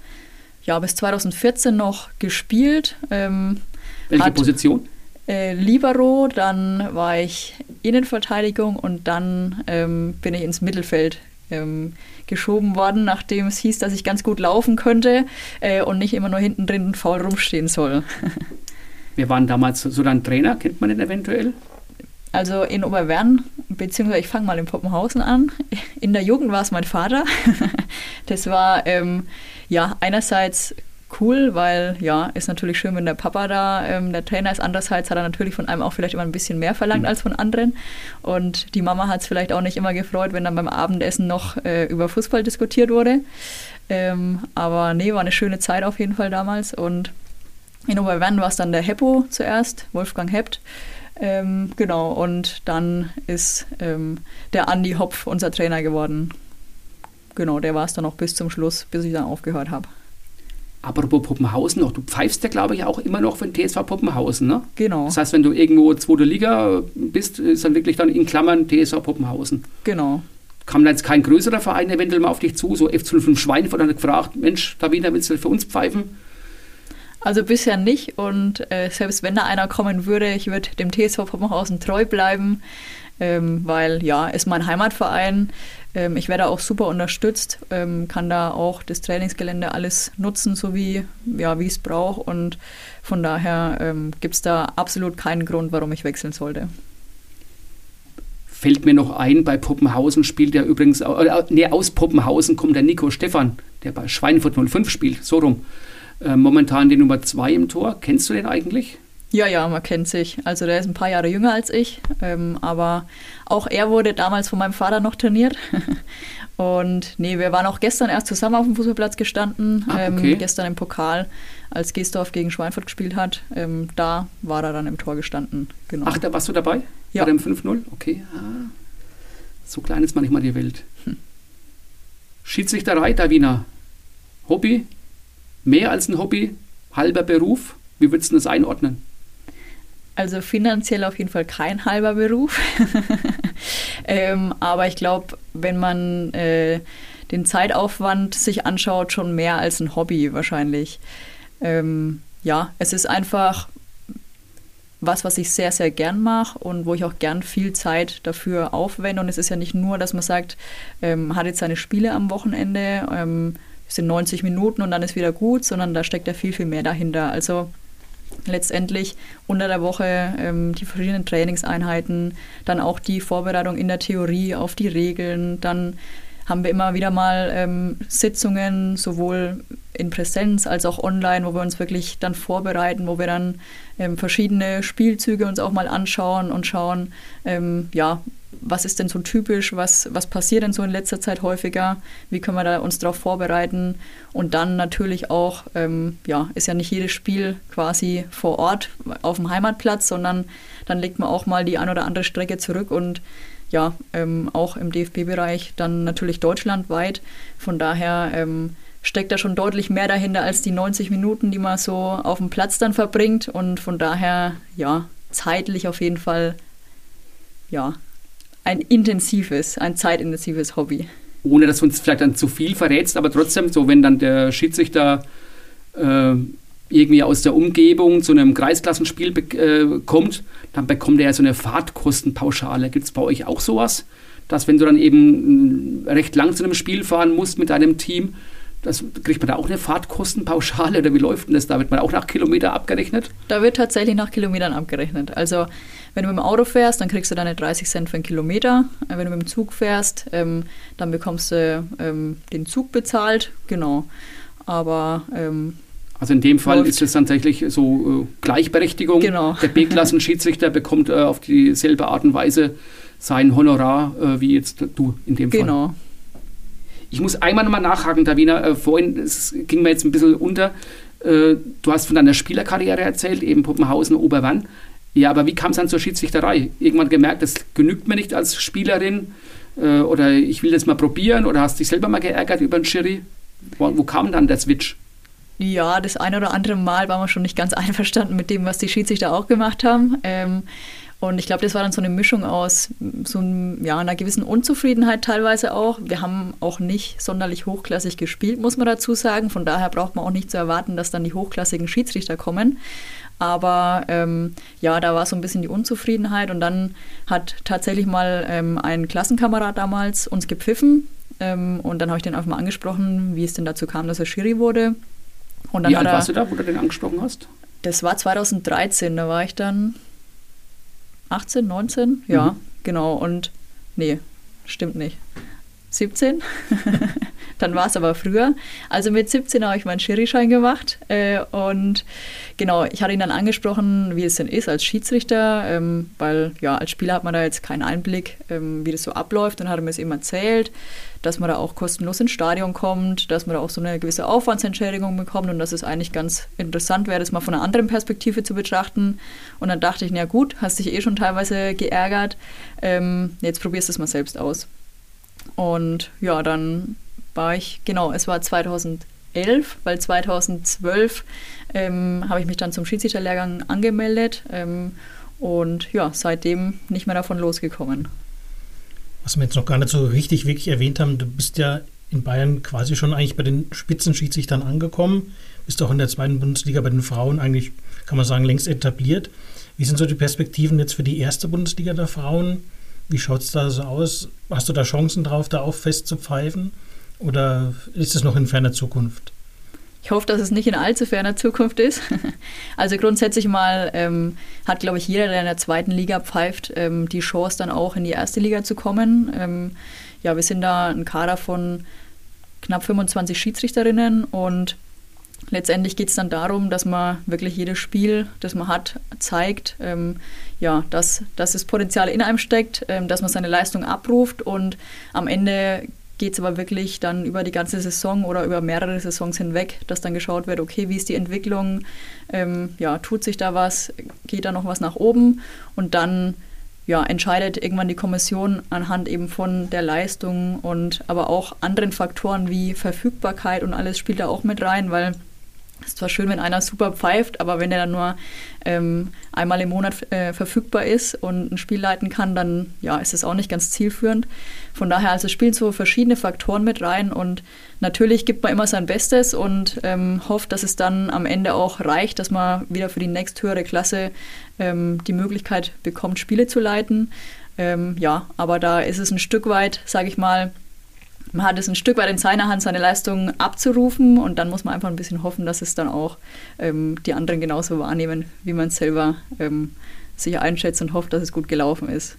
ja, bis 2014 noch gespielt. Ähm, Welche hat, Position? Äh, Libero, dann war ich Innenverteidigung und dann ähm, bin ich ins Mittelfeld ähm, geschoben worden, nachdem es hieß, dass ich ganz gut laufen könnte äh, und nicht immer nur hinten drin faul rumstehen soll. Wir waren damals so dein Trainer, kennt man den eventuell? Also in Oberwern, beziehungsweise ich fange mal in Poppenhausen an. In der Jugend war es mein Vater. Das war ähm, ja einerseits cool, weil ja, ist natürlich schön, wenn der Papa da ähm, der Trainer ist. Andererseits hat er natürlich von einem auch vielleicht immer ein bisschen mehr verlangt mhm. als von anderen. Und die Mama hat es vielleicht auch nicht immer gefreut, wenn dann beim Abendessen noch äh, über Fußball diskutiert wurde. Ähm, aber nee, war eine schöne Zeit auf jeden Fall damals. Und in Oberwern war es dann der Heppo zuerst, Wolfgang Hept. Ähm, genau, und dann ist ähm, der Andi Hopf unser Trainer geworden. Genau, der war es dann auch bis zum Schluss, bis ich dann aufgehört habe. Apropos Poppenhausen noch, du pfeifst ja, glaube ich, auch immer noch für den TSV Poppenhausen, ne? Genau. Das heißt, wenn du irgendwo zweite Liga bist, ist dann wirklich dann in Klammern TSV Poppenhausen. Genau. Kam da jetzt kein größerer Verein eventuell mal auf dich zu, so F05 Schweinfurt, hat gefragt, Mensch, Davina, willst du für uns pfeifen? Also bisher nicht und äh, selbst wenn da einer kommen würde, ich würde dem TSV Poppenhausen treu bleiben. ähm, weil ja, ist mein Heimatverein. Ähm, ich werde auch super unterstützt, ähm, kann da auch das Trainingsgelände alles nutzen, so wie ja, es braucht. Und von daher ähm, gibt es da absolut keinen Grund, warum ich wechseln sollte fällt mir noch ein, bei Poppenhausen spielt der übrigens, äh, nee, aus Poppenhausen kommt der Nico Stefan, der bei Schweinfurt 05 spielt, so rum. Äh, momentan die Nummer 2 im Tor. Kennst du den eigentlich? Ja, ja, man kennt sich. Also der ist ein paar Jahre jünger als ich, ähm, aber auch er wurde damals von meinem Vater noch trainiert. Und nee, wir waren auch gestern erst zusammen auf dem Fußballplatz gestanden, ah, okay. ähm, gestern im Pokal, als Geesdorf gegen Schweinfurt gespielt hat. Ähm, da war er dann im Tor gestanden. Genau. Ach, da warst du dabei? Ja. Bei dem 5-0? Okay. Ah. So klein ist manchmal die Welt. Hm. Schiedsrichterei, Davina. Hobby? Mehr als ein Hobby? Halber Beruf? Wie würdest du das einordnen? Also finanziell auf jeden Fall kein halber Beruf. ähm, aber ich glaube, wenn man äh, den Zeitaufwand sich anschaut, schon mehr als ein Hobby wahrscheinlich. Ähm, ja, es ist einfach was, was ich sehr, sehr gern mache und wo ich auch gern viel Zeit dafür aufwende. Und es ist ja nicht nur, dass man sagt, ähm, hat jetzt seine Spiele am Wochenende, ähm, sind 90 Minuten und dann ist wieder gut, sondern da steckt ja viel, viel mehr dahinter. Also letztendlich unter der Woche ähm, die verschiedenen Trainingseinheiten, dann auch die Vorbereitung in der Theorie auf die Regeln, dann haben wir immer wieder mal ähm, Sitzungen, sowohl in Präsenz als auch online, wo wir uns wirklich dann vorbereiten, wo wir dann ähm, verschiedene Spielzüge uns auch mal anschauen und schauen, ähm, ja, was ist denn so typisch, was, was passiert denn so in letzter Zeit häufiger, wie können wir da uns darauf vorbereiten und dann natürlich auch, ähm, ja, ist ja nicht jedes Spiel quasi vor Ort auf dem Heimatplatz, sondern dann legt man auch mal die ein oder andere Strecke zurück und ja, ähm, auch im DFB-Bereich dann natürlich deutschlandweit. Von daher ähm, steckt da schon deutlich mehr dahinter als die 90 Minuten, die man so auf dem Platz dann verbringt. Und von daher, ja, zeitlich auf jeden Fall, ja, ein intensives, ein zeitintensives Hobby. Ohne dass du uns vielleicht dann zu viel verrätst, aber trotzdem, so wenn dann der Schiedsrichter äh, irgendwie aus der Umgebung zu einem Kreisklassenspiel äh, kommt, dann bekommt er ja so eine Fahrtkostenpauschale. Gibt es bei euch auch sowas? Dass wenn du dann eben recht lang zu einem Spiel fahren musst mit deinem Team, das, kriegt man da auch eine Fahrtkostenpauschale oder wie läuft denn das? Da wird man auch nach Kilometer abgerechnet? Da wird tatsächlich nach Kilometern abgerechnet. Also wenn du mit dem Auto fährst, dann kriegst du deine 30 Cent für einen Kilometer. Wenn du mit dem Zug fährst, ähm, dann bekommst du ähm, den Zug bezahlt. Genau. Aber ähm, also in dem Fall läuft. ist es tatsächlich so äh, Gleichberechtigung. Genau. Der B-Klassen-Schiedsrichter bekommt äh, auf dieselbe Art und Weise sein Honorar äh, wie jetzt du in dem Fall. Genau. Ich muss einmal nochmal nachhaken, Davina. Äh, vorhin, es ging mir jetzt ein bisschen unter. Äh, du hast von deiner Spielerkarriere erzählt, eben Puppenhausen, Oberwann. Ja, aber wie kam es dann zur Schiedsrichterei? Irgendwann gemerkt, das genügt mir nicht als Spielerin äh, oder ich will das mal probieren oder hast dich selber mal geärgert über den Schiri? Wo, wo kam dann der Switch? Ja, das eine oder andere Mal waren wir schon nicht ganz einverstanden mit dem, was die Schiedsrichter auch gemacht haben. Ähm, und ich glaube, das war dann so eine Mischung aus so ja, einer gewissen Unzufriedenheit teilweise auch. Wir haben auch nicht sonderlich hochklassig gespielt, muss man dazu sagen. Von daher braucht man auch nicht zu erwarten, dass dann die hochklassigen Schiedsrichter kommen. Aber ähm, ja, da war so ein bisschen die Unzufriedenheit. Und dann hat tatsächlich mal ähm, ein Klassenkamerad damals uns gepfiffen. Ähm, und dann habe ich den einfach mal angesprochen, wie es denn dazu kam, dass er Schiri wurde. Und dann wie alt warst du da, wo du den angesprochen hast? Das war 2013, da war ich dann 18, 19, ja, mhm. genau. Und nee, stimmt nicht. 17. Dann war es aber früher. Also mit 17 habe ich meinen Schiri-Schein gemacht. Äh, und genau, ich hatte ihn dann angesprochen, wie es denn ist als Schiedsrichter, ähm, weil ja, als Spieler hat man da jetzt keinen Einblick, ähm, wie das so abläuft. Und hat er mir es eben erzählt, dass man da auch kostenlos ins Stadion kommt, dass man da auch so eine gewisse Aufwandsentschädigung bekommt und dass es eigentlich ganz interessant wäre, das mal von einer anderen Perspektive zu betrachten. Und dann dachte ich, na gut, hast dich eh schon teilweise geärgert, ähm, jetzt probierst du es mal selbst aus. Und ja, dann war ich, genau, es war 2011, weil 2012 ähm, habe ich mich dann zum Schiedsrichterlehrgang angemeldet ähm, und ja, seitdem nicht mehr davon losgekommen. Was wir jetzt noch gar nicht so richtig wirklich erwähnt haben, du bist ja in Bayern quasi schon eigentlich bei den Spitzenschiedsrichtern angekommen, bist auch in der zweiten Bundesliga bei den Frauen eigentlich, kann man sagen, längst etabliert. Wie sind so die Perspektiven jetzt für die erste Bundesliga der Frauen? Wie schaut es da so aus? Hast du da Chancen drauf, da auch fest zu pfeifen? Oder ist es noch in ferner Zukunft? Ich hoffe, dass es nicht in allzu ferner Zukunft ist. Also grundsätzlich mal ähm, hat, glaube ich, jeder, der in der zweiten Liga pfeift, ähm, die Chance dann auch in die erste Liga zu kommen. Ähm, ja, wir sind da ein Kader von knapp 25 Schiedsrichterinnen und letztendlich geht es dann darum, dass man wirklich jedes Spiel, das man hat, zeigt, ähm, ja, dass, dass das Potenzial in einem steckt, ähm, dass man seine Leistung abruft und am Ende geht es aber wirklich dann über die ganze Saison oder über mehrere Saisons hinweg, dass dann geschaut wird, okay, wie ist die Entwicklung, ähm, ja, tut sich da was, geht da noch was nach oben und dann ja, entscheidet irgendwann die Kommission anhand eben von der Leistung und aber auch anderen Faktoren wie Verfügbarkeit und alles spielt da auch mit rein, weil ist zwar schön, wenn einer super pfeift, aber wenn er dann nur ähm, einmal im Monat äh, verfügbar ist und ein Spiel leiten kann, dann ja, ist es auch nicht ganz zielführend. Von daher also spielen so verschiedene Faktoren mit rein und natürlich gibt man immer sein Bestes und ähm, hofft, dass es dann am Ende auch reicht, dass man wieder für die nächsthöhere Klasse ähm, die Möglichkeit bekommt, Spiele zu leiten. Ähm, ja, aber da ist es ein Stück weit, sage ich mal, man hat es ein Stück weit in seiner Hand, seine Leistungen abzurufen und dann muss man einfach ein bisschen hoffen, dass es dann auch ähm, die anderen genauso wahrnehmen, wie man es selber ähm, sich einschätzt und hofft, dass es gut gelaufen ist.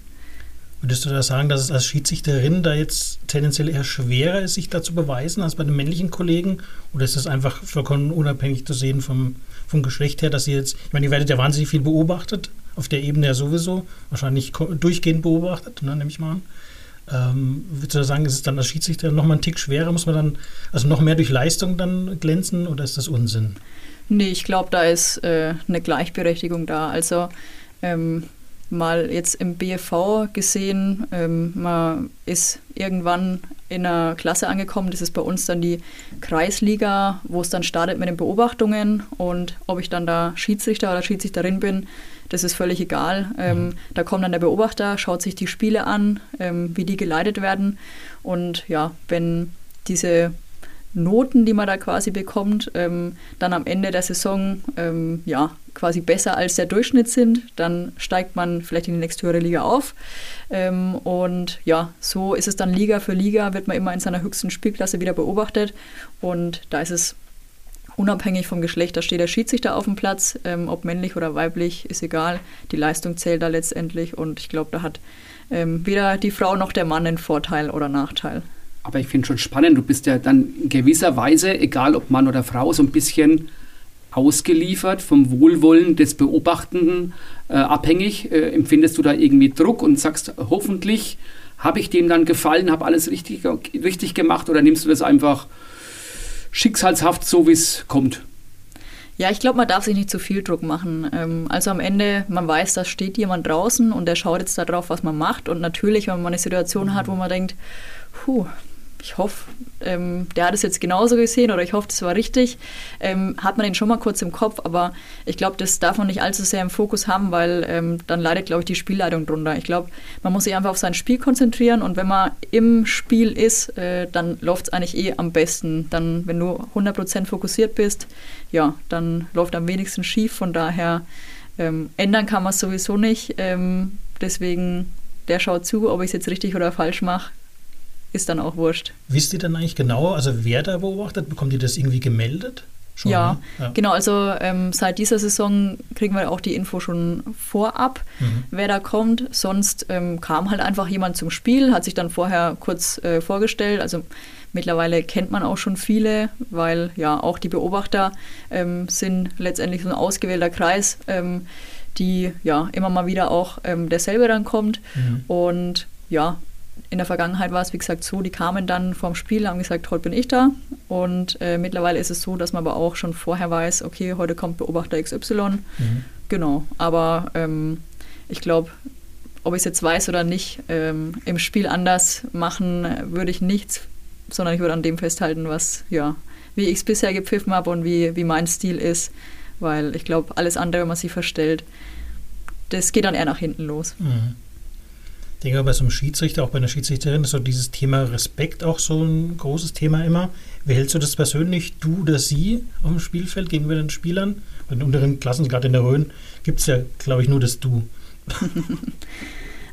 Würdest du da sagen, dass es als Schiedsrichterin da jetzt tendenziell eher schwerer ist, sich da zu beweisen als bei den männlichen Kollegen? Oder ist das einfach vollkommen unabhängig zu sehen vom, vom Geschlecht her, dass ihr jetzt, ich meine, ihr werdet ja wahnsinnig viel beobachtet, auf der Ebene ja sowieso, wahrscheinlich durchgehend beobachtet, ne, nehme ich mal an. Ähm, würdest du sagen, ist es dann als Schiedsrichter noch mal einen Tick schwerer? Muss man dann also noch mehr durch Leistung dann glänzen oder ist das Unsinn? Nee, ich glaube, da ist äh, eine Gleichberechtigung da. Also ähm, mal jetzt im BFV gesehen, ähm, man ist irgendwann in einer Klasse angekommen, das ist bei uns dann die Kreisliga, wo es dann startet mit den Beobachtungen und ob ich dann da Schiedsrichter oder Schiedsrichterin bin, das ist völlig egal. Ähm, mhm. Da kommt dann der Beobachter, schaut sich die Spiele an, ähm, wie die geleitet werden. Und ja, wenn diese Noten, die man da quasi bekommt, ähm, dann am Ende der Saison ähm, ja, quasi besser als der Durchschnitt sind, dann steigt man vielleicht in die nächsthöhere Liga auf. Ähm, und ja, so ist es dann Liga für Liga, wird man immer in seiner höchsten Spielklasse wieder beobachtet. Und da ist es unabhängig vom Geschlecht, da steht der Schiedsrichter auf dem Platz, ähm, ob männlich oder weiblich, ist egal. Die Leistung zählt da letztendlich und ich glaube, da hat ähm, weder die Frau noch der Mann einen Vorteil oder Nachteil. Aber ich finde schon spannend, du bist ja dann in gewisser Weise, egal ob Mann oder Frau, so ein bisschen ausgeliefert vom Wohlwollen des Beobachtenden äh, abhängig. Äh, empfindest du da irgendwie Druck und sagst, hoffentlich habe ich dem dann gefallen, habe alles richtig, richtig gemacht oder nimmst du das einfach schicksalshaft, so wie es kommt. Ja, ich glaube, man darf sich nicht zu viel Druck machen. Ähm, also am Ende, man weiß, da steht jemand draußen und der schaut jetzt darauf, was man macht. Und natürlich, wenn man eine Situation hat, wo man denkt, puh, ich hoffe, ähm, der hat es jetzt genauso gesehen oder ich hoffe, das war richtig, ähm, hat man den schon mal kurz im Kopf, aber ich glaube, das darf man nicht allzu sehr im Fokus haben, weil ähm, dann leidet, glaube ich, die Spielleitung drunter. Ich glaube, man muss sich einfach auf sein Spiel konzentrieren und wenn man im Spiel ist, äh, dann läuft es eigentlich eh am besten. Dann, wenn du 100% fokussiert bist, ja, dann läuft am wenigsten schief, von daher ähm, ändern kann man es sowieso nicht. Ähm, deswegen, der schaut zu, ob ich es jetzt richtig oder falsch mache ist dann auch wurscht. Wisst ihr dann eigentlich genau, also wer da beobachtet? Bekommt ihr das irgendwie gemeldet? Schon, ja, ne? ja, genau. Also ähm, seit dieser Saison kriegen wir auch die Info schon vorab, mhm. wer da kommt. Sonst ähm, kam halt einfach jemand zum Spiel, hat sich dann vorher kurz äh, vorgestellt. Also mittlerweile kennt man auch schon viele, weil ja auch die Beobachter ähm, sind letztendlich so ein ausgewählter Kreis, ähm, die ja immer mal wieder auch ähm, derselbe dann kommt. Mhm. Und ja, in der Vergangenheit war es, wie gesagt, so, die kamen dann vom Spiel, haben gesagt, heute bin ich da. Und äh, mittlerweile ist es so, dass man aber auch schon vorher weiß, okay, heute kommt Beobachter XY. Mhm. Genau, aber ähm, ich glaube, ob ich es jetzt weiß oder nicht, ähm, im Spiel anders machen würde ich nichts, sondern ich würde an dem festhalten, was, ja, wie ich es bisher gepfiffen habe und wie, wie mein Stil ist. Weil ich glaube, alles andere, wenn man sich verstellt, das geht dann eher nach hinten los. Mhm. Ich denke, bei so einem Schiedsrichter, auch bei einer Schiedsrichterin, ist so dieses Thema Respekt auch so ein großes Thema immer. Wie hältst du das persönlich, du oder sie, auf dem Spielfeld gegenüber den Spielern? Bei den unteren Klassen, gerade in der Rhön, gibt es ja, glaube ich, nur das Du.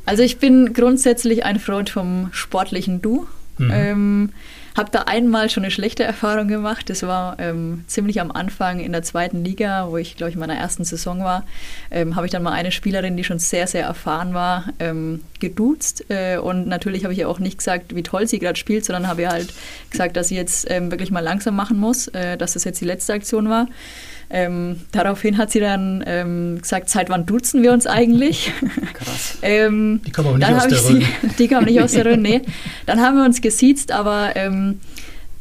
Also ich bin grundsätzlich ein Freund vom sportlichen Du. Mhm. Ähm, habe da einmal schon eine schlechte Erfahrung gemacht. Das war ähm, ziemlich am Anfang in der zweiten Liga, wo ich, glaube ich, in meiner ersten Saison war. Ähm, habe ich dann mal eine Spielerin, die schon sehr, sehr erfahren war, ähm, geduzt. Äh, und natürlich habe ich ihr auch nicht gesagt, wie toll sie gerade spielt, sondern habe ihr halt gesagt, dass sie jetzt ähm, wirklich mal langsam machen muss, äh, dass das jetzt die letzte Aktion war. Ähm, daraufhin hat sie dann ähm, gesagt, seit wann duzen wir uns eigentlich? Krass. ähm, die kommen aber nicht aus der Rhön. Die kommen nicht aus der Rhön, nee. Dann haben wir uns gesiezt, aber ähm,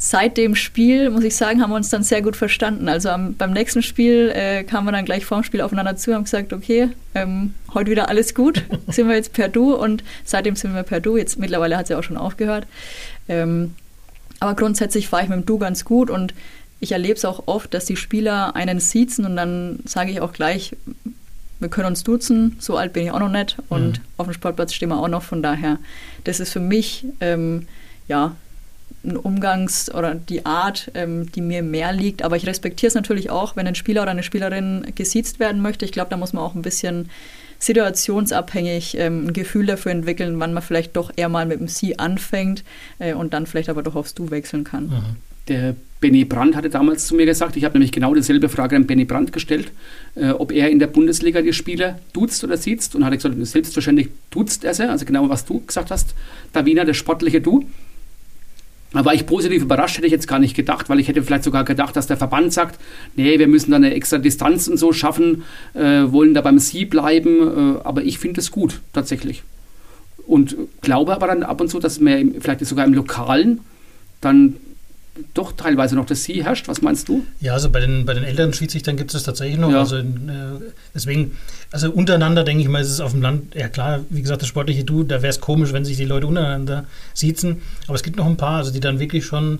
seit dem Spiel, muss ich sagen, haben wir uns dann sehr gut verstanden. Also am, beim nächsten Spiel äh, kamen wir dann gleich vorm Spiel aufeinander zu und haben gesagt, okay, ähm, heute wieder alles gut, sind wir jetzt per Du und seitdem sind wir per Du. Jetzt mittlerweile hat sie auch schon aufgehört. Ähm, aber grundsätzlich fahre ich mit dem Du ganz gut und ich erlebe es auch oft, dass die Spieler einen siezen und dann sage ich auch gleich, wir können uns duzen, so alt bin ich auch noch nicht und mhm. auf dem Sportplatz stehen wir auch noch. Von daher, das ist für mich ähm, ja ein Umgangs- oder die Art, ähm, die mir mehr liegt. Aber ich respektiere es natürlich auch, wenn ein Spieler oder eine Spielerin gesiezt werden möchte. Ich glaube, da muss man auch ein bisschen situationsabhängig ähm, ein Gefühl dafür entwickeln, wann man vielleicht doch eher mal mit dem Sie anfängt äh, und dann vielleicht aber doch aufs Du wechseln kann. Mhm. Der Benny Brandt hatte damals zu mir gesagt, ich habe nämlich genau dieselbe Frage an Benny Brandt gestellt, äh, ob er in der Bundesliga die Spieler duzt oder sieht. Und hat gesagt, selbstverständlich duzt er sie, also genau was du gesagt hast, Davina, der sportliche Du. Da war ich positiv überrascht, hätte ich jetzt gar nicht gedacht, weil ich hätte vielleicht sogar gedacht, dass der Verband sagt, nee, wir müssen da eine extra Distanz und so schaffen, äh, wollen da beim Sie bleiben, äh, aber ich finde es gut, tatsächlich. Und glaube aber dann ab und zu, dass mir vielleicht sogar im Lokalen dann doch teilweise noch das Sie herrscht. Was meinst du? Ja, also bei den, bei den älteren Schiedsrichtern gibt es das tatsächlich noch. Ja. Also äh, deswegen, also untereinander denke ich mal, ist es auf dem Land, ja klar, wie gesagt, das sportliche Du, da wäre es komisch, wenn sich die Leute untereinander siezen. Aber es gibt noch ein paar, also die dann wirklich schon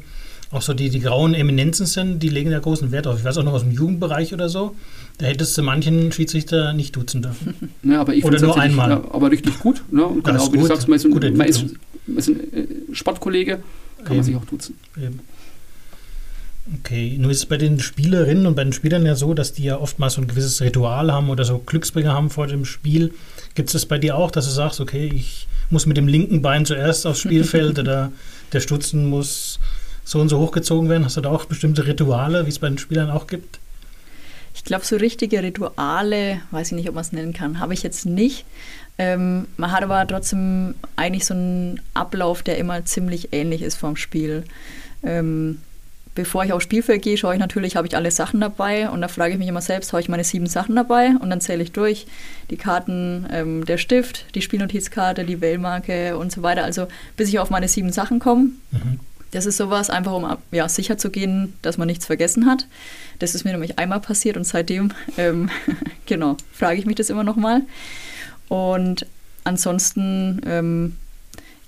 auch so die, die grauen Eminenzen sind, die legen da großen Wert auf. Ich weiß auch noch aus dem Jugendbereich oder so, da hättest du manchen Schiedsrichter nicht duzen dürfen. Ja, aber ich oder nur einmal. Ja, aber richtig gut. Ne? Und genau, wie gut. du sagst, man ist, ein, man ist, man ist ein äh, Sportkollege, kann Eben. man sich auch duzen. Eben. Okay, nur ist es bei den Spielerinnen und bei den Spielern ja so, dass die ja oftmals so ein gewisses Ritual haben oder so Glücksbringer haben vor dem Spiel. Gibt es das bei dir auch, dass du sagst, okay, ich muss mit dem linken Bein zuerst aufs Spielfeld oder der Stutzen muss so und so hochgezogen werden? Hast du da auch bestimmte Rituale, wie es bei den Spielern auch gibt? Ich glaube, so richtige Rituale, weiß ich nicht, ob man es nennen kann, habe ich jetzt nicht. Ähm, man hat aber trotzdem eigentlich so einen Ablauf, der immer ziemlich ähnlich ist vom Spiel. Ähm, bevor ich aufs Spielfeld gehe, schaue ich natürlich, habe ich alle Sachen dabei und da frage ich mich immer selbst, habe ich meine sieben Sachen dabei und dann zähle ich durch die Karten, ähm, der Stift, die Spielnotizkarte, die Wählmarke und so weiter, also bis ich auf meine sieben Sachen komme. Mhm. Das ist sowas, einfach um ja, sicher zu gehen, dass man nichts vergessen hat. Das ist mir nämlich einmal passiert und seitdem, ähm, genau, frage ich mich das immer nochmal. Und ansonsten, ähm,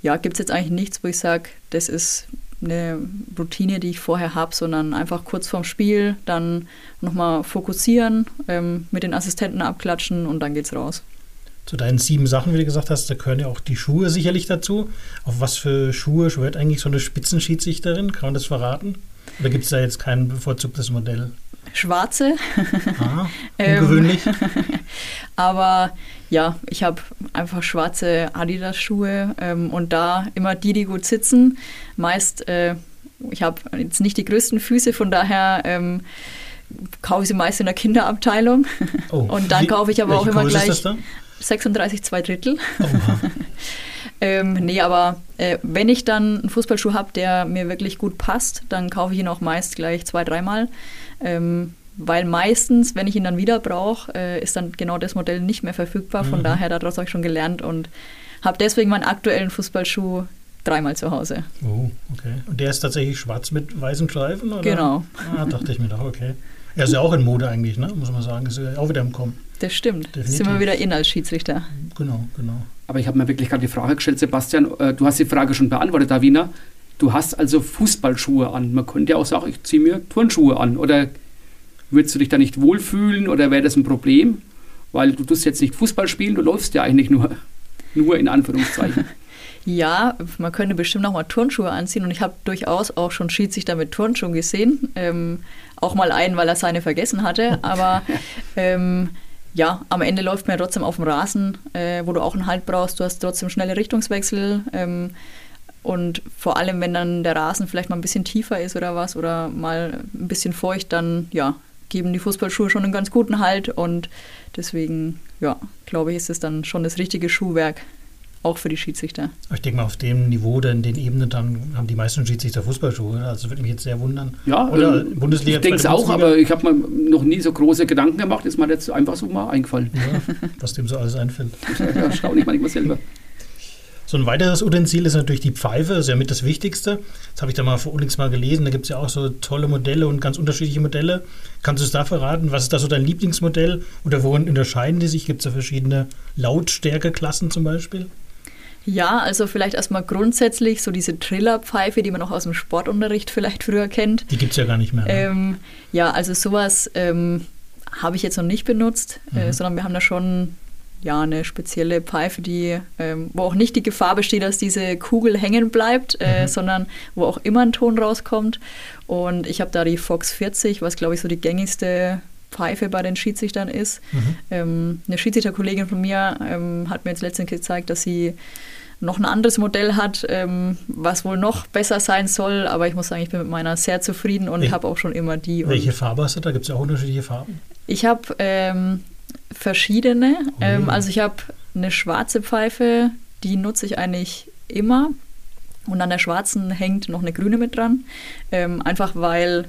ja, gibt es jetzt eigentlich nichts, wo ich sage, das ist eine Routine, die ich vorher habe, sondern einfach kurz vorm Spiel dann nochmal fokussieren, ähm, mit den Assistenten abklatschen und dann geht's raus. Zu deinen sieben Sachen, wie du gesagt hast, da gehören ja auch die Schuhe sicherlich dazu. Auf was für Schuhe schwört eigentlich so eine Spitzenschiedsrichterin? Kann man das verraten? Oder gibt es da jetzt kein bevorzugtes Modell? Schwarze. Ah, ungewöhnlich. aber ja, ich habe einfach schwarze Adidas-Schuhe ähm, und da immer die, die gut sitzen. Meist, äh, ich habe jetzt nicht die größten Füße, von daher ähm, kaufe ich sie meist in der Kinderabteilung. Oh, und dann kaufe ich aber auch immer gleich 36 zwei Drittel. Ähm, nee, aber äh, wenn ich dann einen Fußballschuh habe, der mir wirklich gut passt, dann kaufe ich ihn auch meist gleich zwei, dreimal. Ähm, weil meistens, wenn ich ihn dann wieder brauche, äh, ist dann genau das Modell nicht mehr verfügbar. Von mhm. daher, daraus habe ich schon gelernt und habe deswegen meinen aktuellen Fußballschuh dreimal zu Hause. Oh, okay. Und der ist tatsächlich schwarz mit weißen Streifen? Oder? Genau. Ah, dachte ich mir doch, okay. Er ist ja auch in Mode eigentlich, ne? muss man sagen. Ist ja auch wieder im Kommen. Das stimmt. Definitiv. Sind wir wieder in als Schiedsrichter. Genau, genau. Aber ich habe mir wirklich gerade die Frage gestellt, Sebastian. Äh, du hast die Frage schon beantwortet, Davina. Du hast also Fußballschuhe an. Man könnte ja auch sagen, ich ziehe mir Turnschuhe an. Oder Würdest du dich da nicht wohlfühlen oder wäre das ein Problem? Weil du tust jetzt nicht Fußball spielen, du läufst ja eigentlich nur, nur in Anführungszeichen. Ja, man könnte bestimmt auch mal Turnschuhe anziehen und ich habe durchaus auch schon Schiedsrichter mit Turnschuhen gesehen. Ähm, auch mal einen, weil er seine vergessen hatte. Aber ähm, ja, am Ende läuft man ja trotzdem auf dem Rasen, äh, wo du auch einen Halt brauchst. Du hast trotzdem schnelle Richtungswechsel. Ähm, und vor allem, wenn dann der Rasen vielleicht mal ein bisschen tiefer ist oder was oder mal ein bisschen feucht, dann ja, geben die Fußballschuhe schon einen ganz guten Halt. Und deswegen, ja, glaube ich, ist es dann schon das richtige Schuhwerk auch für die Schiedsrichter. Ich denke mal, auf dem Niveau, in den Ebenen, dann haben die meisten Schiedsrichter Fußballschuhe. Also würde mich jetzt sehr wundern. Ja, oder äh, Bundesliga. Ich denke es auch, aber ich habe mir noch nie so große Gedanken gemacht. Ist mir jetzt einfach so mal eingefallen. Ja, was dem so alles einfällt. ja, erstaunlich manchmal selber. So ein weiteres Utensil ist natürlich die Pfeife, das ist ja mit das Wichtigste. Das habe ich da mal vor Unix mal gelesen. Da gibt es ja auch so tolle Modelle und ganz unterschiedliche Modelle. Kannst du es da verraten? Was ist da so dein Lieblingsmodell oder worin unterscheiden die sich? Gibt es da verschiedene Lautstärkeklassen zum Beispiel? Ja, also vielleicht erstmal grundsätzlich so diese Trillerpfeife, die man auch aus dem Sportunterricht vielleicht früher kennt. Die gibt es ja gar nicht mehr. Ne? Ähm, ja, also sowas ähm, habe ich jetzt noch nicht benutzt, äh, mhm. äh, sondern wir haben da schon ja, eine spezielle Pfeife, die, ähm, wo auch nicht die Gefahr besteht, dass diese Kugel hängen bleibt, äh, mhm. sondern wo auch immer ein Ton rauskommt. Und ich habe da die Fox 40, was glaube ich so die gängigste Pfeife bei den Schiedsrichtern ist. Mhm. Ähm, eine Schiedsrichterkollegin von mir ähm, hat mir jetzt letztens gezeigt, dass sie noch ein anderes Modell hat, ähm, was wohl noch besser sein soll. Aber ich muss sagen, ich bin mit meiner sehr zufrieden und habe auch schon immer die. Welche Farbe hast du da? Gibt es ja auch unterschiedliche Farben? Ich habe ähm, verschiedene. Oh. Ähm, also ich habe eine schwarze Pfeife, die nutze ich eigentlich immer. Und an der schwarzen hängt noch eine grüne mit dran. Ähm, einfach weil,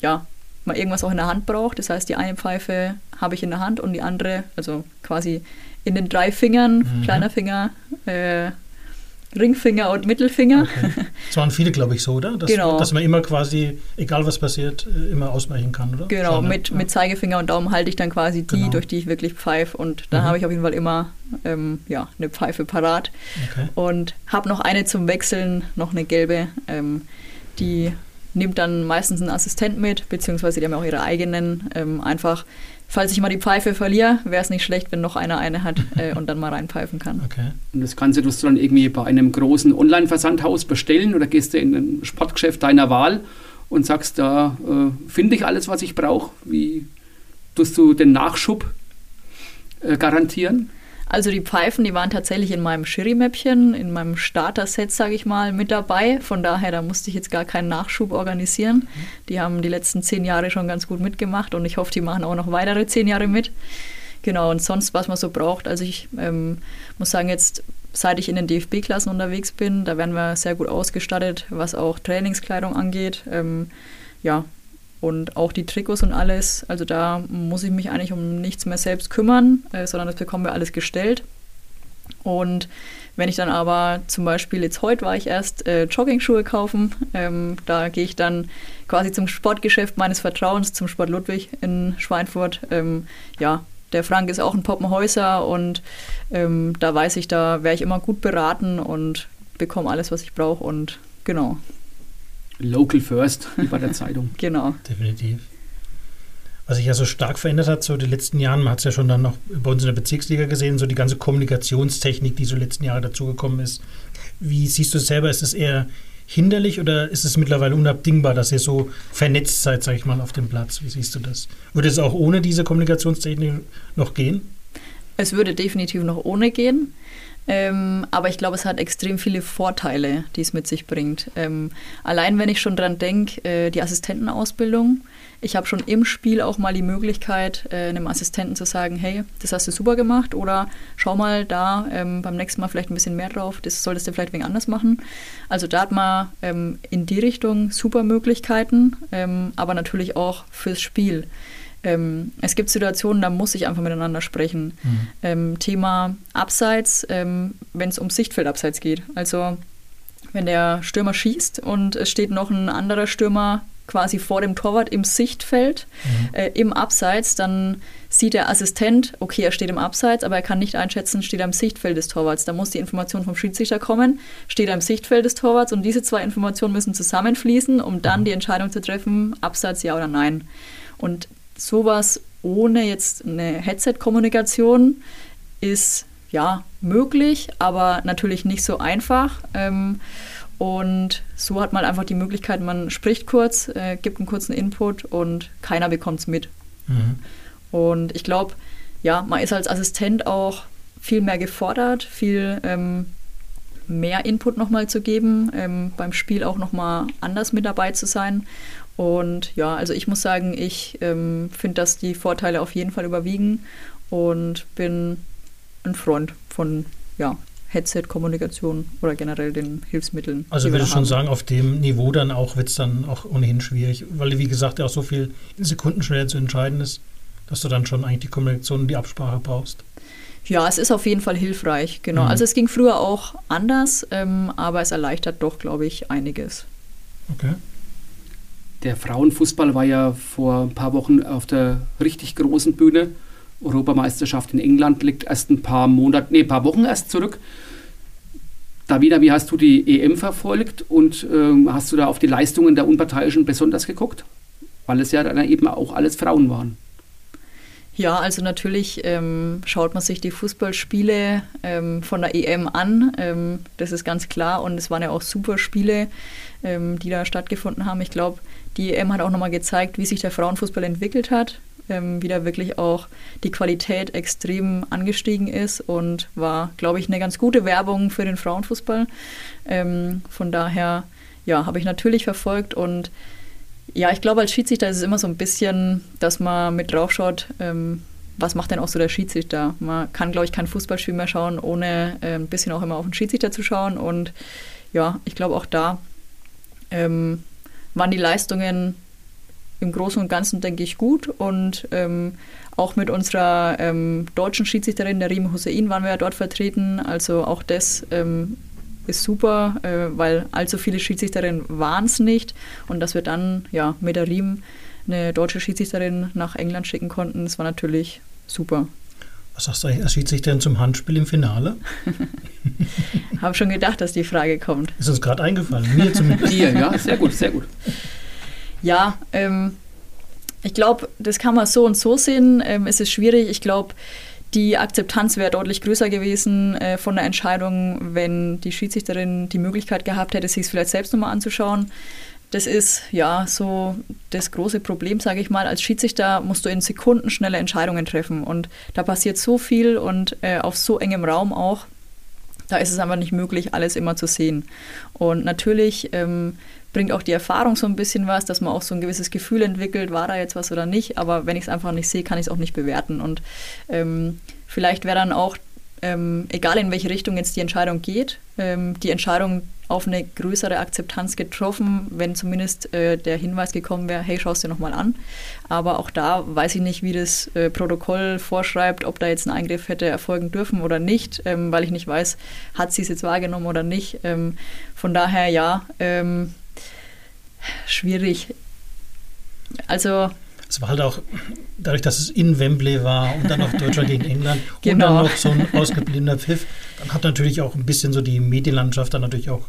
ja, man irgendwas auch in der Hand braucht. Das heißt, die eine Pfeife habe ich in der Hand und die andere, also quasi in den drei Fingern, mhm. kleiner Finger, äh, Ringfinger und Mittelfinger. Okay. Das waren viele, glaube ich, so, oder? Dass, genau. Dass man immer quasi, egal was passiert, äh, immer ausweichen kann, oder? Genau, Schade. mit, ja. mit Zeigefinger und Daumen halte ich dann quasi die, genau. durch die ich wirklich pfeife. Und dann mhm. habe ich auf jeden Fall immer ähm, ja, eine Pfeife parat. Okay. Und habe noch eine zum Wechseln, noch eine gelbe, ähm, die nimmt dann meistens einen Assistent mit, beziehungsweise die haben auch ihre eigenen. Ähm, einfach, falls ich mal die Pfeife verliere, wäre es nicht schlecht, wenn noch einer eine hat äh, und dann mal reinpfeifen kann. Okay. Und das Ganze tust du dann irgendwie bei einem großen Online-Versandhaus bestellen oder gehst du in ein Sportgeschäft deiner Wahl und sagst, da äh, finde ich alles, was ich brauche. Wie tust du den Nachschub äh, garantieren? Also die Pfeifen, die waren tatsächlich in meinem Schiri-Mäppchen, in meinem Starter-Set, sage ich mal, mit dabei. Von daher, da musste ich jetzt gar keinen Nachschub organisieren. Die haben die letzten zehn Jahre schon ganz gut mitgemacht und ich hoffe, die machen auch noch weitere zehn Jahre mit. Genau, und sonst, was man so braucht. Also ich ähm, muss sagen, jetzt seit ich in den DFB-Klassen unterwegs bin, da werden wir sehr gut ausgestattet, was auch Trainingskleidung angeht. Ähm, ja, und auch die Trikots und alles. Also da muss ich mich eigentlich um nichts mehr selbst kümmern, äh, sondern das bekommen wir alles gestellt. Und wenn ich dann aber zum Beispiel jetzt heute war ich erst äh, Jogging-Schuhe kaufen, ähm, da gehe ich dann quasi zum Sportgeschäft meines Vertrauens, zum Sport Ludwig in Schweinfurt. Ähm, ja, der Frank ist auch ein Poppenhäuser und ähm, da weiß ich, da wäre ich immer gut beraten und bekomme alles, was ich brauche und genau. Local First, wie bei der Zeitung. genau. Definitiv. Was sich ja so stark verändert hat, so die letzten Jahren, man hat es ja schon dann noch bei uns in der Bezirksliga gesehen, so die ganze Kommunikationstechnik, die so die letzten Jahre dazugekommen ist. Wie siehst du es selber? Ist es eher hinderlich oder ist es mittlerweile unabdingbar, dass ihr so vernetzt seid, sag ich mal, auf dem Platz? Wie siehst du das? Würde es auch ohne diese Kommunikationstechnik noch gehen? Es würde definitiv noch ohne gehen. Ähm, aber ich glaube, es hat extrem viele Vorteile, die es mit sich bringt. Ähm, allein wenn ich schon dran denke, äh, die Assistentenausbildung. Ich habe schon im Spiel auch mal die Möglichkeit, äh, einem Assistenten zu sagen, hey, das hast du super gemacht oder schau mal da ähm, beim nächsten Mal vielleicht ein bisschen mehr drauf, das solltest du vielleicht wegen anders machen. Also da hat man ähm, in die Richtung super Möglichkeiten, ähm, aber natürlich auch fürs Spiel. Ähm, es gibt Situationen, da muss ich einfach miteinander sprechen. Mhm. Ähm, Thema Abseits, ähm, wenn es um Sichtfeldabseits geht. Also wenn der Stürmer schießt und es steht noch ein anderer Stürmer quasi vor dem Torwart im Sichtfeld, mhm. äh, im Abseits, dann sieht der Assistent, okay, er steht im Abseits, aber er kann nicht einschätzen, steht er im Sichtfeld des Torwarts. Da muss die Information vom Schiedsrichter kommen, steht er im Sichtfeld des Torwarts und diese zwei Informationen müssen zusammenfließen, um dann mhm. die Entscheidung zu treffen, Abseits ja oder nein. Und sowas ohne jetzt eine Headset-Kommunikation ist ja möglich, aber natürlich nicht so einfach. Ähm, und so hat man einfach die Möglichkeit, man spricht kurz, äh, gibt einen kurzen Input und keiner bekommt es mit. Mhm. Und ich glaube, ja, man ist als Assistent auch viel mehr gefordert, viel ähm, mehr Input nochmal zu geben, ähm, beim Spiel auch nochmal anders mit dabei zu sein. Und ja, also ich muss sagen, ich ähm, finde, dass die Vorteile auf jeden Fall überwiegen und bin ein Freund von ja, Headset-Kommunikation oder generell den Hilfsmitteln. Also würde ich schon sagen, auf dem Niveau dann auch wird es dann auch ohnehin schwierig, weil wie gesagt ja auch so viel Sekundenschnelle zu entscheiden ist, dass du dann schon eigentlich die Kommunikation und die Absprache brauchst. Ja, es ist auf jeden Fall hilfreich, genau. Mhm. Also es ging früher auch anders, ähm, aber es erleichtert doch, glaube ich, einiges. Okay. Der Frauenfußball war ja vor ein paar Wochen auf der richtig großen Bühne. Europameisterschaft in England liegt erst ein paar Monate, nee, ein paar Wochen erst zurück. Davina, wie hast du die EM verfolgt und ähm, hast du da auf die Leistungen der Unparteiischen besonders geguckt? Weil es ja dann eben auch alles Frauen waren. Ja, also natürlich ähm, schaut man sich die Fußballspiele ähm, von der EM an. Ähm, das ist ganz klar. Und es waren ja auch super Spiele, ähm, die da stattgefunden haben. Ich glaube, die EM hat auch nochmal gezeigt, wie sich der Frauenfußball entwickelt hat. Ähm, wie da wirklich auch die Qualität extrem angestiegen ist und war, glaube ich, eine ganz gute Werbung für den Frauenfußball. Ähm, von daher, ja, habe ich natürlich verfolgt und ja, ich glaube, als Schiedsrichter ist es immer so ein bisschen, dass man mit draufschaut, ähm, was macht denn auch so der Schiedsrichter? Man kann, glaube ich, kein Fußballspiel mehr schauen, ohne äh, ein bisschen auch immer auf den Schiedsrichter zu schauen. Und ja, ich glaube, auch da ähm, waren die Leistungen im Großen und Ganzen, denke ich, gut. Und ähm, auch mit unserer ähm, deutschen Schiedsrichterin, der Riem Hussein, waren wir ja dort vertreten. Also auch das ähm, ist super, äh, weil allzu viele Schiedsrichterinnen waren es nicht. Und dass wir dann ja mit der Riem eine deutsche Schiedsrichterin nach England schicken konnten, das war natürlich super. Was sagst du eigentlich als Schiedsrichterin zum Handspiel im Finale? Habe schon gedacht, dass die Frage kommt. Ist uns gerade eingefallen. Mir zumindest. Dir, ja, sehr gut, sehr gut. Ja, ähm, ich glaube, das kann man so und so sehen. Ähm, es ist schwierig. Ich glaube, die Akzeptanz wäre deutlich größer gewesen äh, von der Entscheidung, wenn die Schiedsrichterin die Möglichkeit gehabt hätte, sich es vielleicht selbst nochmal anzuschauen. Das ist ja so das große Problem, sage ich mal. Als Schiedsrichter musst du in Sekunden schnelle Entscheidungen treffen und da passiert so viel und äh, auf so engem Raum auch. Da ist es einfach nicht möglich, alles immer zu sehen. Und natürlich ähm, bringt auch die Erfahrung so ein bisschen was, dass man auch so ein gewisses Gefühl entwickelt, war da jetzt was oder nicht. Aber wenn ich es einfach nicht sehe, kann ich es auch nicht bewerten. Und ähm, vielleicht wäre dann auch, ähm, egal in welche Richtung jetzt die Entscheidung geht, ähm, die Entscheidung auf eine größere Akzeptanz getroffen, wenn zumindest äh, der Hinweis gekommen wäre, hey, schau es dir nochmal an. Aber auch da weiß ich nicht, wie das äh, Protokoll vorschreibt, ob da jetzt ein Eingriff hätte erfolgen dürfen oder nicht, ähm, weil ich nicht weiß, hat sie es jetzt wahrgenommen oder nicht. Ähm, von daher ja, ähm, schwierig. Also. Es war halt auch, dadurch, dass es in Wembley war und dann noch Deutschland gegen England genau. und dann genau. noch so ein ausgebliebener Pfiff, dann hat natürlich auch ein bisschen so die Medienlandschaft dann natürlich auch,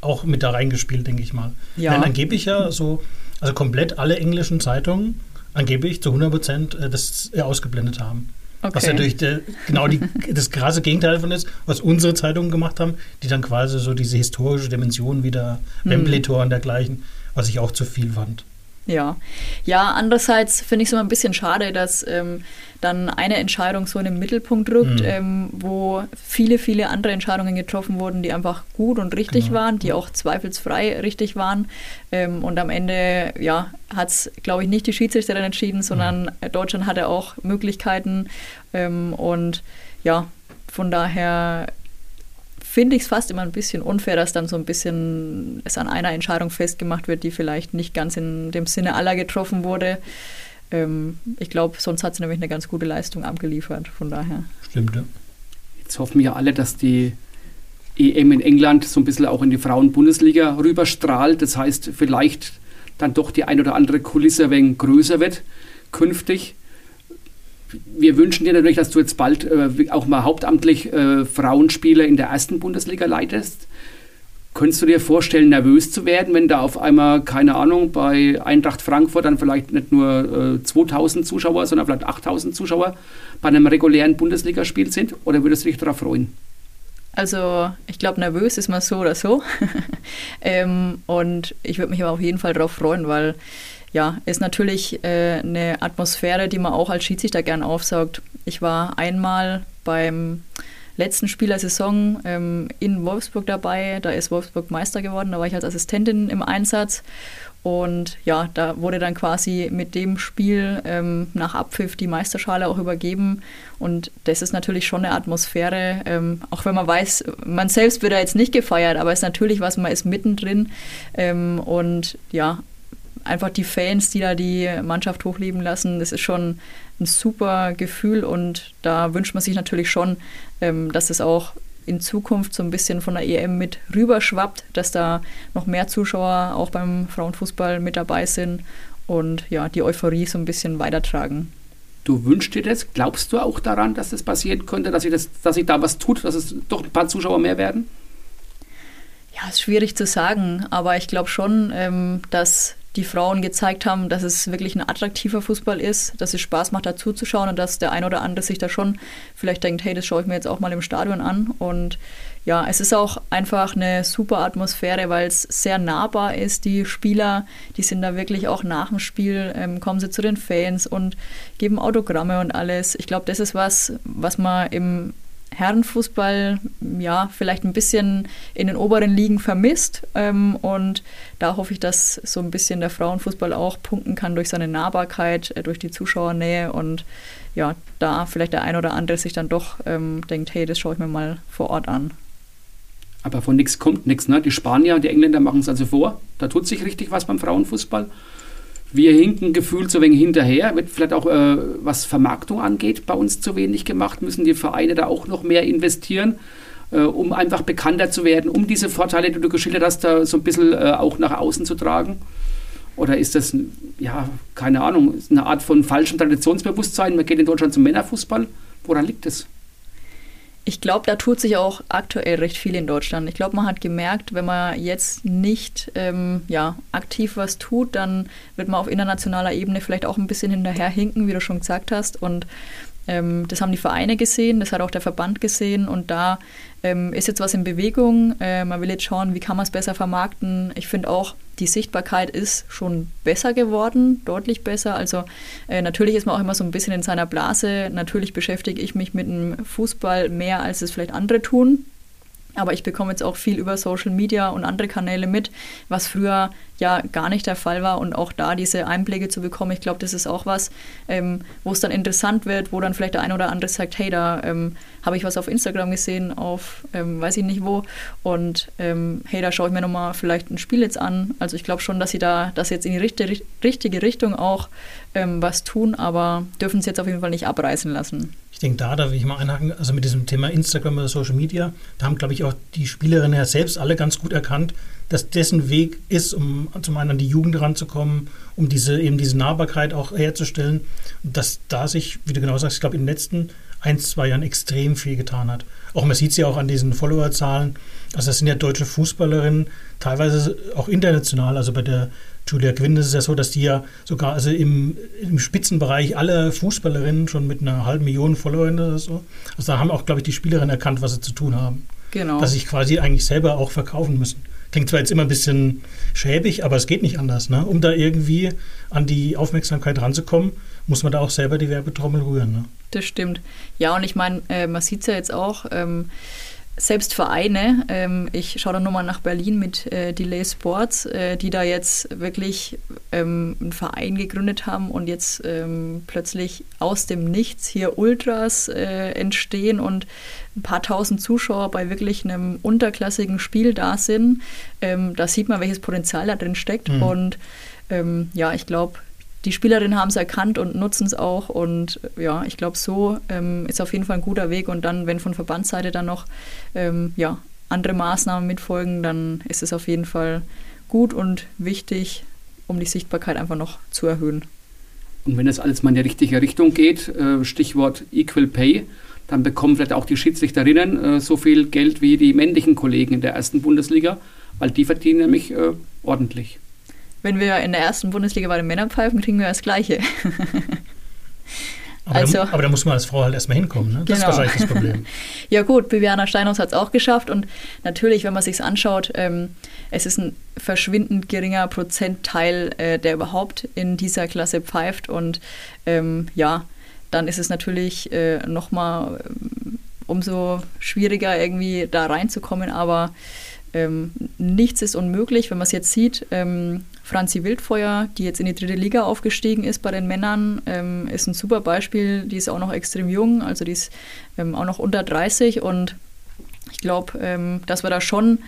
auch mit da reingespielt, denke ich mal. Ja. Denn angeblich ja so, also komplett alle englischen Zeitungen angeblich zu 100 Prozent äh, das äh, ausgeblendet haben. Okay. Was natürlich der, genau die, das krasse Gegenteil davon ist, was unsere Zeitungen gemacht haben, die dann quasi so diese historische Dimension wieder, mhm. Wembley-Tor und dergleichen, was ich auch zu viel fand. Ja, ja. Andererseits finde ich es immer ein bisschen schade, dass ähm, dann eine Entscheidung so in den Mittelpunkt rückt, mhm. ähm, wo viele, viele andere Entscheidungen getroffen wurden, die einfach gut und richtig genau. waren, die auch zweifelsfrei richtig waren. Ähm, und am Ende, ja, hat es, glaube ich, nicht die Schiedsrichterin entschieden, sondern mhm. Deutschland hatte auch Möglichkeiten. Ähm, und ja, von daher finde ich es fast immer ein bisschen unfair, dass dann so ein bisschen es an einer Entscheidung festgemacht wird, die vielleicht nicht ganz in dem Sinne aller getroffen wurde. Ähm, ich glaube, sonst hat sie nämlich eine ganz gute Leistung abgeliefert, von daher. Stimmt, ja. Jetzt hoffen wir alle, dass die EM in England so ein bisschen auch in die Frauen-Bundesliga rüberstrahlt. Das heißt, vielleicht dann doch die ein oder andere Kulisse ein wenig größer wird künftig wir wünschen dir natürlich, dass du jetzt bald äh, auch mal hauptamtlich äh, Frauenspiele in der ersten Bundesliga leitest. Könntest du dir vorstellen, nervös zu werden, wenn da auf einmal, keine Ahnung, bei Eintracht Frankfurt dann vielleicht nicht nur äh, 2000 Zuschauer, sondern vielleicht 8000 Zuschauer bei einem regulären Bundesligaspiel sind? Oder würdest du dich darauf freuen? Also ich glaube, nervös ist man so oder so. ähm, und ich würde mich aber auf jeden Fall darauf freuen, weil ja, ist natürlich äh, eine Atmosphäre, die man auch als Schiedsrichter gern aufsaugt. Ich war einmal beim letzten Spiel der Saison ähm, in Wolfsburg dabei. Da ist Wolfsburg Meister geworden. Da war ich als Assistentin im Einsatz. Und ja, da wurde dann quasi mit dem Spiel ähm, nach Abpfiff die Meisterschale auch übergeben. Und das ist natürlich schon eine Atmosphäre, ähm, auch wenn man weiß, man selbst wird da jetzt nicht gefeiert, aber es ist natürlich was, man ist mittendrin. Ähm, und ja, einfach die Fans, die da die Mannschaft hochleben lassen, das ist schon ein super Gefühl und da wünscht man sich natürlich schon, ähm, dass es auch in Zukunft so ein bisschen von der EM mit rüberschwappt, dass da noch mehr Zuschauer auch beim Frauenfußball mit dabei sind und ja, die Euphorie so ein bisschen weitertragen. Du wünschst dir das? Glaubst du auch daran, dass das passieren könnte, dass sich, das, dass sich da was tut, dass es doch ein paar Zuschauer mehr werden? Ja, ist schwierig zu sagen, aber ich glaube schon, ähm, dass die Frauen gezeigt haben, dass es wirklich ein attraktiver Fußball ist, dass es Spaß macht, dazu zu schauen und dass der ein oder andere sich da schon vielleicht denkt, hey, das schaue ich mir jetzt auch mal im Stadion an. Und ja, es ist auch einfach eine super Atmosphäre, weil es sehr nahbar ist. Die Spieler, die sind da wirklich auch nach dem Spiel, ähm, kommen sie zu den Fans und geben Autogramme und alles. Ich glaube, das ist was, was man im Herrenfußball ja vielleicht ein bisschen in den oberen Ligen vermisst. Ähm, und da hoffe ich, dass so ein bisschen der Frauenfußball auch punkten kann durch seine Nahbarkeit, äh, durch die Zuschauernähe und ja, da vielleicht der ein oder andere sich dann doch ähm, denkt, hey, das schaue ich mir mal vor Ort an. Aber von nichts kommt nichts. Ne? Die Spanier und die Engländer machen es also vor. Da tut sich richtig was beim Frauenfußball. Wir hinken gefühlt so wenig hinterher, wird vielleicht auch, äh, was Vermarktung angeht, bei uns zu wenig gemacht. Müssen die Vereine da auch noch mehr investieren, äh, um einfach bekannter zu werden, um diese Vorteile, die du geschildert hast, da so ein bisschen äh, auch nach außen zu tragen? Oder ist das, ja, keine Ahnung, eine Art von falschem Traditionsbewusstsein? Man geht in Deutschland zum Männerfußball. Woran liegt es? Ich glaube, da tut sich auch aktuell recht viel in Deutschland. Ich glaube, man hat gemerkt, wenn man jetzt nicht ähm, ja, aktiv was tut, dann wird man auf internationaler Ebene vielleicht auch ein bisschen hinterherhinken, wie du schon gesagt hast. Und ähm, das haben die Vereine gesehen, das hat auch der Verband gesehen und da ähm, ist jetzt was in Bewegung. Äh, man will jetzt schauen, wie kann man es besser vermarkten. Ich finde auch, die Sichtbarkeit ist schon besser geworden, deutlich besser. Also äh, natürlich ist man auch immer so ein bisschen in seiner Blase. Natürlich beschäftige ich mich mit dem Fußball mehr, als es vielleicht andere tun. Aber ich bekomme jetzt auch viel über Social Media und andere Kanäle mit, was früher ja gar nicht der Fall war. Und auch da diese Einblicke zu bekommen, ich glaube, das ist auch was, ähm, wo es dann interessant wird, wo dann vielleicht der eine oder andere sagt, hey, da ähm, habe ich was auf Instagram gesehen, auf ähm, weiß ich nicht wo. Und ähm, hey, da schaue ich mir nochmal vielleicht ein Spiel jetzt an. Also ich glaube schon, dass sie da das jetzt in die richtige, richtige Richtung auch ähm, was tun, aber dürfen es jetzt auf jeden Fall nicht abreißen lassen. Ich denke, da darf ich mal einhaken, also mit diesem Thema Instagram oder Social Media, da haben, glaube ich, auch die Spielerinnen ja selbst alle ganz gut erkannt, dass dessen Weg ist, um zum einen an die Jugend ranzukommen, um diese, eben diese Nahbarkeit auch herzustellen. Dass da sich, wie du genau sagst, ich glaube, in den letzten ein, zwei Jahren extrem viel getan hat. Auch man sieht es ja auch an diesen Followerzahlen. Also das sind ja deutsche Fußballerinnen, teilweise auch international. Also bei der Julia Quinn ist es ja so, dass die ja sogar also im, im Spitzenbereich alle Fußballerinnen schon mit einer halben Million Followern oder so. Also da haben auch, glaube ich, die Spielerinnen erkannt, was sie zu tun haben. Genau. Dass sie sich quasi eigentlich selber auch verkaufen müssen. Klingt zwar jetzt immer ein bisschen schäbig, aber es geht nicht anders. Ne? Um da irgendwie an die Aufmerksamkeit ranzukommen, muss man da auch selber die Werbetrommel rühren. Ne? Das stimmt. Ja, und ich meine, äh, man sieht es ja jetzt auch. Ähm, selbst Vereine, ähm, ich schaue da nur mal nach Berlin mit äh, Delay Sports, äh, die da jetzt wirklich ähm, einen Verein gegründet haben und jetzt ähm, plötzlich aus dem Nichts hier Ultras äh, entstehen und ein paar tausend Zuschauer bei wirklich einem unterklassigen Spiel da sind. Ähm, da sieht man, welches Potenzial da drin steckt. Mhm. Und ähm, ja, ich glaube, die Spielerinnen haben es erkannt und nutzen es auch. Und ja, ich glaube, so ähm, ist auf jeden Fall ein guter Weg. Und dann, wenn von Verbandsseite dann noch ähm, ja, andere Maßnahmen mitfolgen, dann ist es auf jeden Fall gut und wichtig, um die Sichtbarkeit einfach noch zu erhöhen. Und wenn das alles mal in die richtige Richtung geht, äh, Stichwort Equal Pay, dann bekommen vielleicht auch die Schiedsrichterinnen äh, so viel Geld wie die männlichen Kollegen in der ersten Bundesliga, weil die verdienen nämlich äh, ordentlich wenn wir in der ersten Bundesliga bei den Männern pfeifen, kriegen wir das Gleiche. Aber, also, da, aber da muss man als Frau halt erstmal hinkommen, ne? Das genau. ist wahrscheinlich das Problem. ja gut, Bibiana Steinhaus hat es auch geschafft und natürlich, wenn man sich anschaut, ähm, es ist ein verschwindend geringer Prozentteil, äh, der überhaupt in dieser Klasse pfeift und ähm, ja, dann ist es natürlich äh, nochmal ähm, umso schwieriger irgendwie da reinzukommen, aber ähm, nichts ist unmöglich, wenn man es jetzt sieht. Ähm, Franzi Wildfeuer, die jetzt in die dritte Liga aufgestiegen ist bei den Männern, ähm, ist ein super Beispiel. Die ist auch noch extrem jung, also die ist ähm, auch noch unter 30 und ich glaube, ähm, dass wir da schon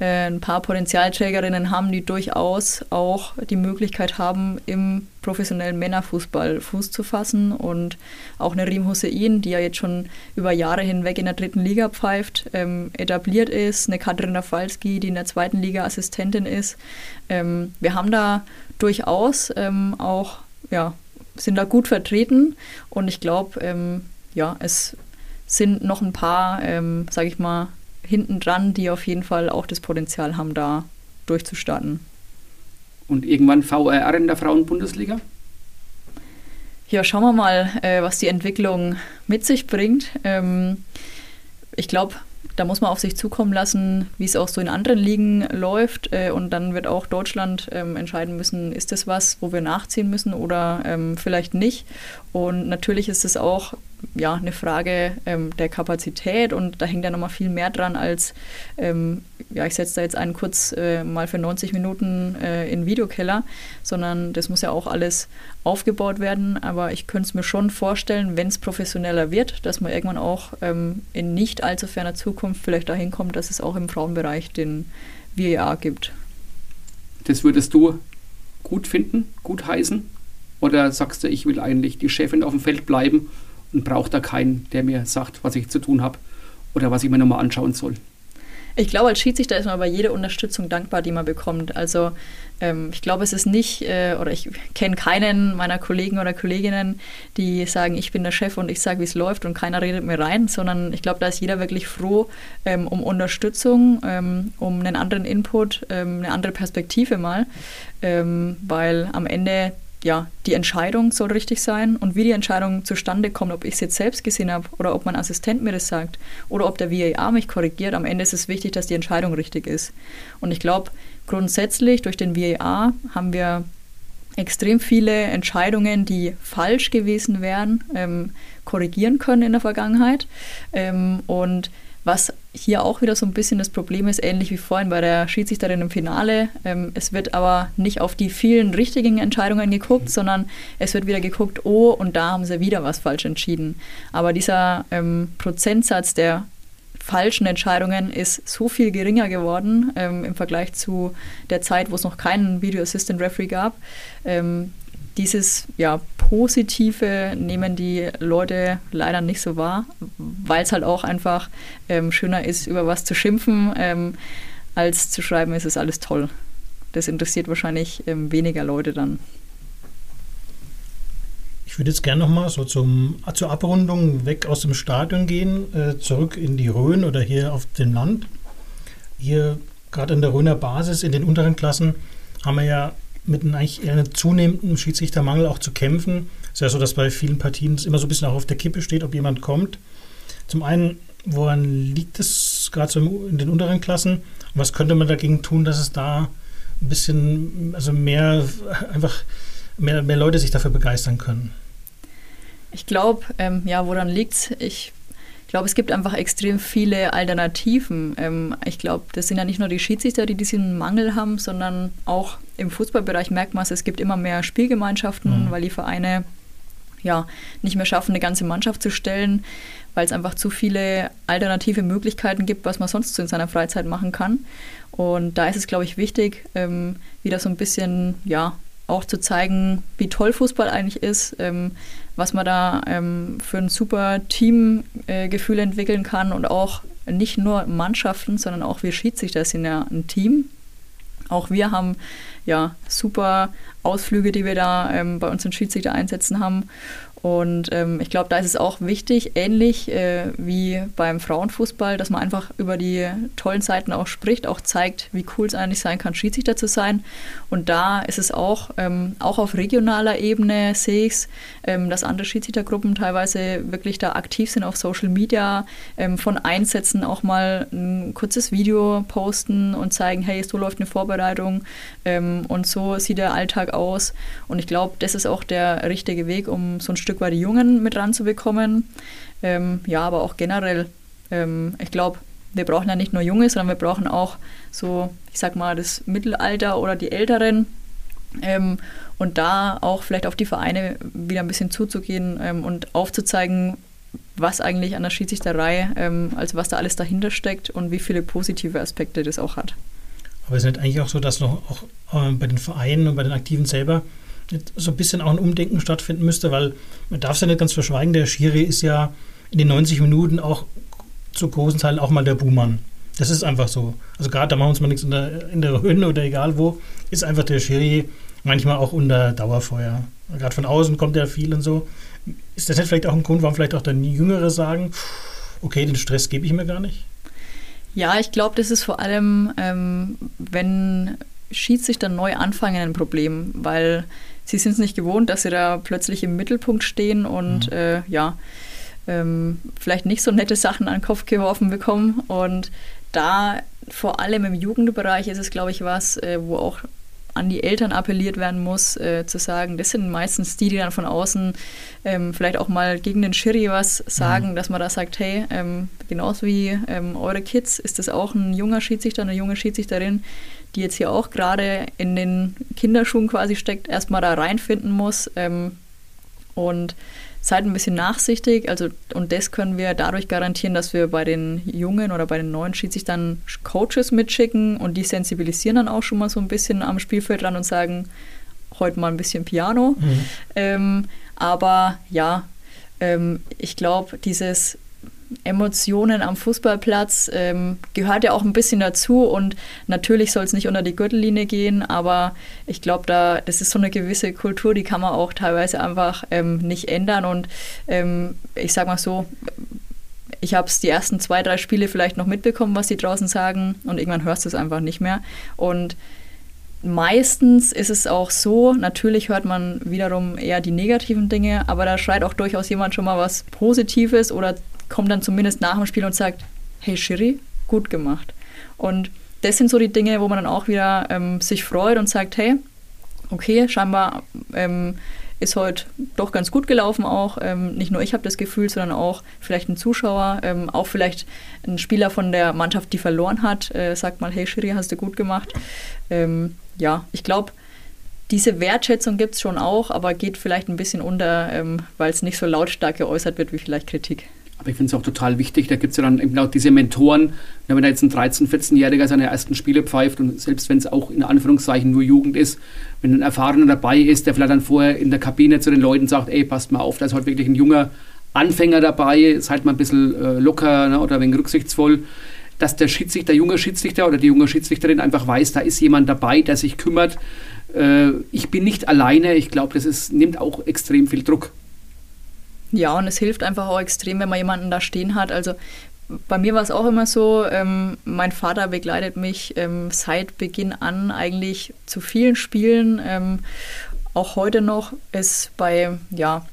ein paar Potenzialträgerinnen haben, die durchaus auch die Möglichkeit haben, im professionellen Männerfußball Fuß zu fassen. Und auch eine Rim Hussein, die ja jetzt schon über Jahre hinweg in der dritten Liga pfeift, ähm, etabliert ist. Eine Katrin Rafalski, die in der zweiten Liga Assistentin ist. Ähm, wir haben da durchaus ähm, auch, ja, sind da gut vertreten. Und ich glaube, ähm, ja, es sind noch ein paar, ähm, sage ich mal, hinten dran, die auf jeden Fall auch das Potenzial haben, da durchzustarten. Und irgendwann VRR in der Frauenbundesliga? Ja, schauen wir mal, äh, was die Entwicklung mit sich bringt. Ähm, ich glaube, da muss man auf sich zukommen lassen, wie es auch so in anderen Ligen läuft. Äh, und dann wird auch Deutschland ähm, entscheiden müssen, ist das was, wo wir nachziehen müssen oder ähm, vielleicht nicht. Und natürlich ist es auch ja, eine Frage ähm, der Kapazität und da hängt ja nochmal viel mehr dran als, ähm, ja, ich setze da jetzt einen kurz äh, mal für 90 Minuten äh, in Videokeller, sondern das muss ja auch alles aufgebaut werden. Aber ich könnte es mir schon vorstellen, wenn es professioneller wird, dass man irgendwann auch ähm, in nicht allzu ferner Zukunft vielleicht dahin kommt, dass es auch im Frauenbereich den VAR gibt. Das würdest du gut finden, gut heißen? Oder sagst du, ich will eigentlich die Chefin auf dem Feld bleiben und brauche da keinen, der mir sagt, was ich zu tun habe oder was ich mir nochmal anschauen soll. Ich glaube, als Schiedsrichter ist man bei jeder Unterstützung dankbar, die man bekommt. Also ähm, ich glaube, es ist nicht, äh, oder ich kenne keinen meiner Kollegen oder Kolleginnen, die sagen, ich bin der Chef und ich sage, wie es läuft und keiner redet mir rein, sondern ich glaube, da ist jeder wirklich froh ähm, um Unterstützung, ähm, um einen anderen Input, ähm, eine andere Perspektive mal, ähm, weil am Ende ja, die Entscheidung soll richtig sein und wie die Entscheidung zustande kommt, ob ich es jetzt selbst gesehen habe oder ob mein Assistent mir das sagt oder ob der VAR mich korrigiert, am Ende ist es wichtig, dass die Entscheidung richtig ist. Und ich glaube, grundsätzlich durch den VAR haben wir extrem viele Entscheidungen, die falsch gewesen wären, ähm, korrigieren können in der Vergangenheit. Ähm, und was hier auch wieder so ein bisschen das Problem ist, ähnlich wie vorhin bei der Schiedsrichterin im Finale. Ähm, es wird aber nicht auf die vielen richtigen Entscheidungen geguckt, sondern es wird wieder geguckt, oh, und da haben sie wieder was falsch entschieden. Aber dieser ähm, Prozentsatz der falschen Entscheidungen ist so viel geringer geworden ähm, im Vergleich zu der Zeit, wo es noch keinen Video Assistant Referee gab, ähm, dieses ja, Positive nehmen die Leute leider nicht so wahr, weil es halt auch einfach ähm, schöner ist, über was zu schimpfen, ähm, als zu schreiben, es ist alles toll. Das interessiert wahrscheinlich ähm, weniger Leute dann. Ich würde jetzt gerne nochmal so zum, zur Abrundung weg aus dem Stadion gehen, äh, zurück in die Rhön oder hier auf dem Land. Hier gerade in der Rhöner Basis, in den unteren Klassen, haben wir ja mit einem eigentlich eher einem zunehmenden Schiedsrichtermangel auch zu kämpfen. Es ist ja so, dass bei vielen Partien es immer so ein bisschen auch auf der Kippe steht, ob jemand kommt. Zum einen, woran liegt es gerade so in den unteren Klassen? Und was könnte man dagegen tun, dass es da ein bisschen, also mehr, einfach mehr, mehr Leute sich dafür begeistern können? Ich glaube, ähm, ja, woran liegt es? Ich ich glaube, es gibt einfach extrem viele Alternativen. Ähm, ich glaube, das sind ja nicht nur die Schiedsrichter, die diesen Mangel haben, sondern auch im Fußballbereich merkt man es, es gibt immer mehr Spielgemeinschaften, mhm. weil die Vereine ja nicht mehr schaffen, eine ganze Mannschaft zu stellen, weil es einfach zu viele alternative Möglichkeiten gibt, was man sonst so in seiner Freizeit machen kann. Und da ist es, glaube ich, wichtig, ähm, wieder so ein bisschen, ja, auch zu zeigen, wie toll Fußball eigentlich ist, ähm, was man da ähm, für ein super Teamgefühl äh, entwickeln kann und auch nicht nur Mannschaften, sondern auch wir Schiedsrichter sind ja ein Team. Auch wir haben ja super Ausflüge, die wir da ähm, bei unseren Schiedsrichter einsetzen haben. Und ähm, ich glaube, da ist es auch wichtig, ähnlich äh, wie beim Frauenfußball, dass man einfach über die tollen Seiten auch spricht, auch zeigt, wie cool es eigentlich sein kann, Schiedsrichter zu sein. Und da ist es auch, ähm, auch auf regionaler Ebene sehe ich es, ähm, dass andere Schiedsrichtergruppen teilweise wirklich da aktiv sind auf Social Media, ähm, von Einsätzen auch mal ein kurzes Video posten und zeigen, hey, so läuft eine Vorbereitung ähm, und so sieht der Alltag aus. Und ich glaube, das ist auch der richtige Weg, um so ein Stück Stück weit die Jungen mit ranzubekommen. Ähm, ja, aber auch generell, ähm, ich glaube, wir brauchen ja nicht nur Junge, sondern wir brauchen auch so, ich sag mal, das Mittelalter oder die Älteren. Ähm, und da auch vielleicht auf die Vereine wieder ein bisschen zuzugehen ähm, und aufzuzeigen, was eigentlich an der Schiedsrichterei, ähm, also was da alles dahinter steckt und wie viele positive Aspekte das auch hat. Aber es ist nicht eigentlich auch so, dass noch auch äh, bei den Vereinen und bei den Aktiven selber so ein bisschen auch ein Umdenken stattfinden müsste, weil man darf es ja nicht ganz verschweigen, der Schiri ist ja in den 90 Minuten auch zu großen Teilen auch mal der Buhmann. Das ist einfach so. Also gerade da machen wir uns mal nichts in der, in der Höhe oder egal wo, ist einfach der Schiri manchmal auch unter Dauerfeuer. Gerade von außen kommt ja viel und so. Ist das nicht vielleicht auch ein Grund, warum vielleicht auch dann Jüngere sagen, okay, den Stress gebe ich mir gar nicht? Ja, ich glaube, das ist vor allem, ähm, wenn Schiedsrichter neu anfangen, ein Problem, weil sie sind es nicht gewohnt, dass sie da plötzlich im Mittelpunkt stehen und mhm. äh, ja, ähm, vielleicht nicht so nette Sachen an den Kopf geworfen bekommen. Und da vor allem im Jugendbereich ist es, glaube ich, was, äh, wo auch an die Eltern appelliert werden muss, äh, zu sagen, das sind meistens die, die dann von außen ähm, vielleicht auch mal gegen den Schiri was sagen, mhm. dass man da sagt, hey, ähm, genauso wie ähm, eure Kids ist das auch ein junger Schiedsrichter, eine junge Schiedsrichterin, die jetzt hier auch gerade in den Kinderschuhen quasi steckt, erstmal da reinfinden muss. Ähm, und seid ein bisschen nachsichtig. Also, und das können wir dadurch garantieren, dass wir bei den Jungen oder bei den neuen Schiedsrichtern Coaches mitschicken und die sensibilisieren dann auch schon mal so ein bisschen am Spielfeld ran und sagen, heute mal ein bisschen Piano. Mhm. Ähm, aber ja, ähm, ich glaube, dieses Emotionen am Fußballplatz ähm, gehört ja auch ein bisschen dazu und natürlich soll es nicht unter die Gürtellinie gehen, aber ich glaube, da das ist so eine gewisse Kultur, die kann man auch teilweise einfach ähm, nicht ändern und ähm, ich sage mal so, ich habe es die ersten zwei, drei Spiele vielleicht noch mitbekommen, was die draußen sagen und irgendwann hörst du es einfach nicht mehr und Meistens ist es auch so, natürlich hört man wiederum eher die negativen Dinge, aber da schreit auch durchaus jemand schon mal was Positives oder kommt dann zumindest nach dem Spiel und sagt, hey Shiri, gut gemacht. Und das sind so die Dinge, wo man dann auch wieder ähm, sich freut und sagt, hey, okay, scheinbar ähm, ist heute doch ganz gut gelaufen auch. Ähm, nicht nur ich habe das Gefühl, sondern auch vielleicht ein Zuschauer, ähm, auch vielleicht ein Spieler von der Mannschaft, die verloren hat, äh, sagt mal, hey Shiri, hast du gut gemacht. Ähm, ja, ich glaube, diese Wertschätzung gibt es schon auch, aber geht vielleicht ein bisschen unter, ähm, weil es nicht so lautstark geäußert wird wie vielleicht Kritik. Aber ich finde es auch total wichtig, da gibt es ja dann eben auch diese Mentoren, wenn da jetzt ein 13-, 14-Jähriger seine ersten Spiele pfeift und selbst wenn es auch in Anführungszeichen nur Jugend ist, wenn ein Erfahrener dabei ist, der vielleicht dann vorher in der Kabine zu den Leuten sagt, ey, passt mal auf, da ist heute wirklich ein junger Anfänger dabei, seid mal ein bisschen äh, locker ne, oder ein wenig rücksichtsvoll, dass der Schiedsrichter, der junge Schiedsrichter oder die junge Schiedsrichterin einfach weiß, da ist jemand dabei, der sich kümmert. Äh, ich bin nicht alleine, ich glaube, das ist, nimmt auch extrem viel Druck. Ja, und es hilft einfach auch extrem, wenn man jemanden da stehen hat. Also bei mir war es auch immer so, ähm, mein Vater begleitet mich ähm, seit Beginn an eigentlich zu vielen Spielen. Ähm, auch heute noch ist bei ja,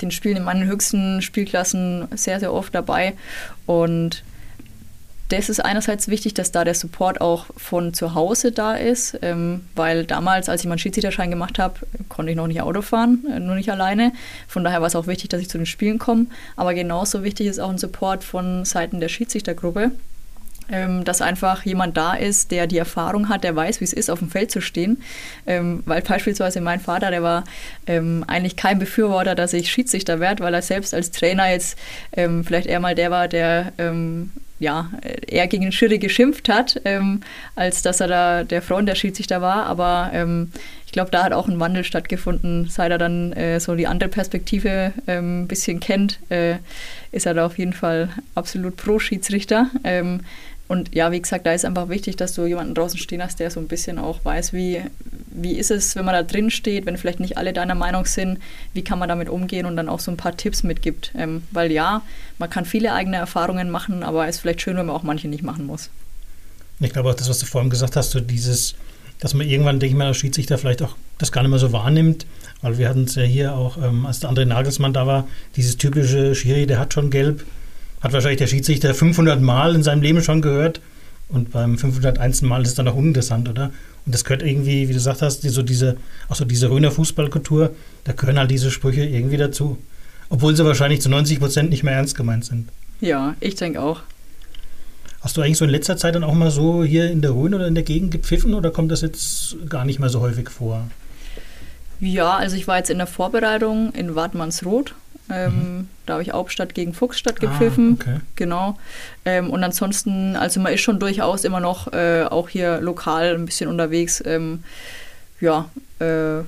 den Spielen in meinen höchsten Spielklassen sehr, sehr oft dabei. Und das ist einerseits wichtig, dass da der Support auch von zu Hause da ist, ähm, weil damals, als ich meinen Schiedsrichterschein gemacht habe, konnte ich noch nicht Auto fahren, äh, nur nicht alleine. Von daher war es auch wichtig, dass ich zu den Spielen komme. Aber genauso wichtig ist auch ein Support von Seiten der Schiedsrichtergruppe, ähm, dass einfach jemand da ist, der die Erfahrung hat, der weiß, wie es ist, auf dem Feld zu stehen. Ähm, weil beispielsweise mein Vater, der war ähm, eigentlich kein Befürworter, dass ich Schiedsrichter werde, weil er selbst als Trainer jetzt ähm, vielleicht eher mal der war, der ähm, ja, eher gegen den Schiri geschimpft hat, ähm, als dass er da der Freund der Schiedsrichter war. Aber ähm, ich glaube, da hat auch ein Wandel stattgefunden. Seit er dann äh, so die andere Perspektive ähm, ein bisschen kennt, äh, ist er da auf jeden Fall absolut pro Schiedsrichter. Und ja, wie gesagt, da ist einfach wichtig, dass du jemanden draußen stehen hast, der so ein bisschen auch weiß, wie, wie ist es, wenn man da drin steht, wenn vielleicht nicht alle deiner Meinung sind, wie kann man damit umgehen und dann auch so ein paar Tipps mitgibt. Ähm, weil ja, man kann viele eigene Erfahrungen machen, aber es ist vielleicht schön, wenn man auch manche nicht machen muss. Ich glaube auch das, was du vorhin gesagt hast, so dieses, dass man irgendwann, denke ich mal, als Schiedsrichter vielleicht auch das gar nicht mehr so wahrnimmt, weil wir hatten es ja hier auch, ähm, als der André Nagelsmann da war, dieses typische Schiri, der hat schon gelb, hat wahrscheinlich der Schiedsrichter 500 Mal in seinem Leben schon gehört und beim 501. Mal ist es dann auch uninteressant, oder? Und das gehört irgendwie, wie du gesagt hast, die, so diese, auch so diese Röner Fußballkultur, da gehören halt diese Sprüche irgendwie dazu. Obwohl sie wahrscheinlich zu 90 Prozent nicht mehr ernst gemeint sind. Ja, ich denke auch. Hast du eigentlich so in letzter Zeit dann auch mal so hier in der Rhön oder in der Gegend gepfiffen oder kommt das jetzt gar nicht mehr so häufig vor? Ja, also ich war jetzt in der Vorbereitung in Wartmannsroth ähm, mhm. Da habe ich Hauptstadt gegen Fuchsstadt ah, gepfiffen. Ah, okay. Genau. Ähm, und ansonsten, also man ist schon durchaus immer noch äh, auch hier lokal ein bisschen unterwegs. Ähm, ja, äh,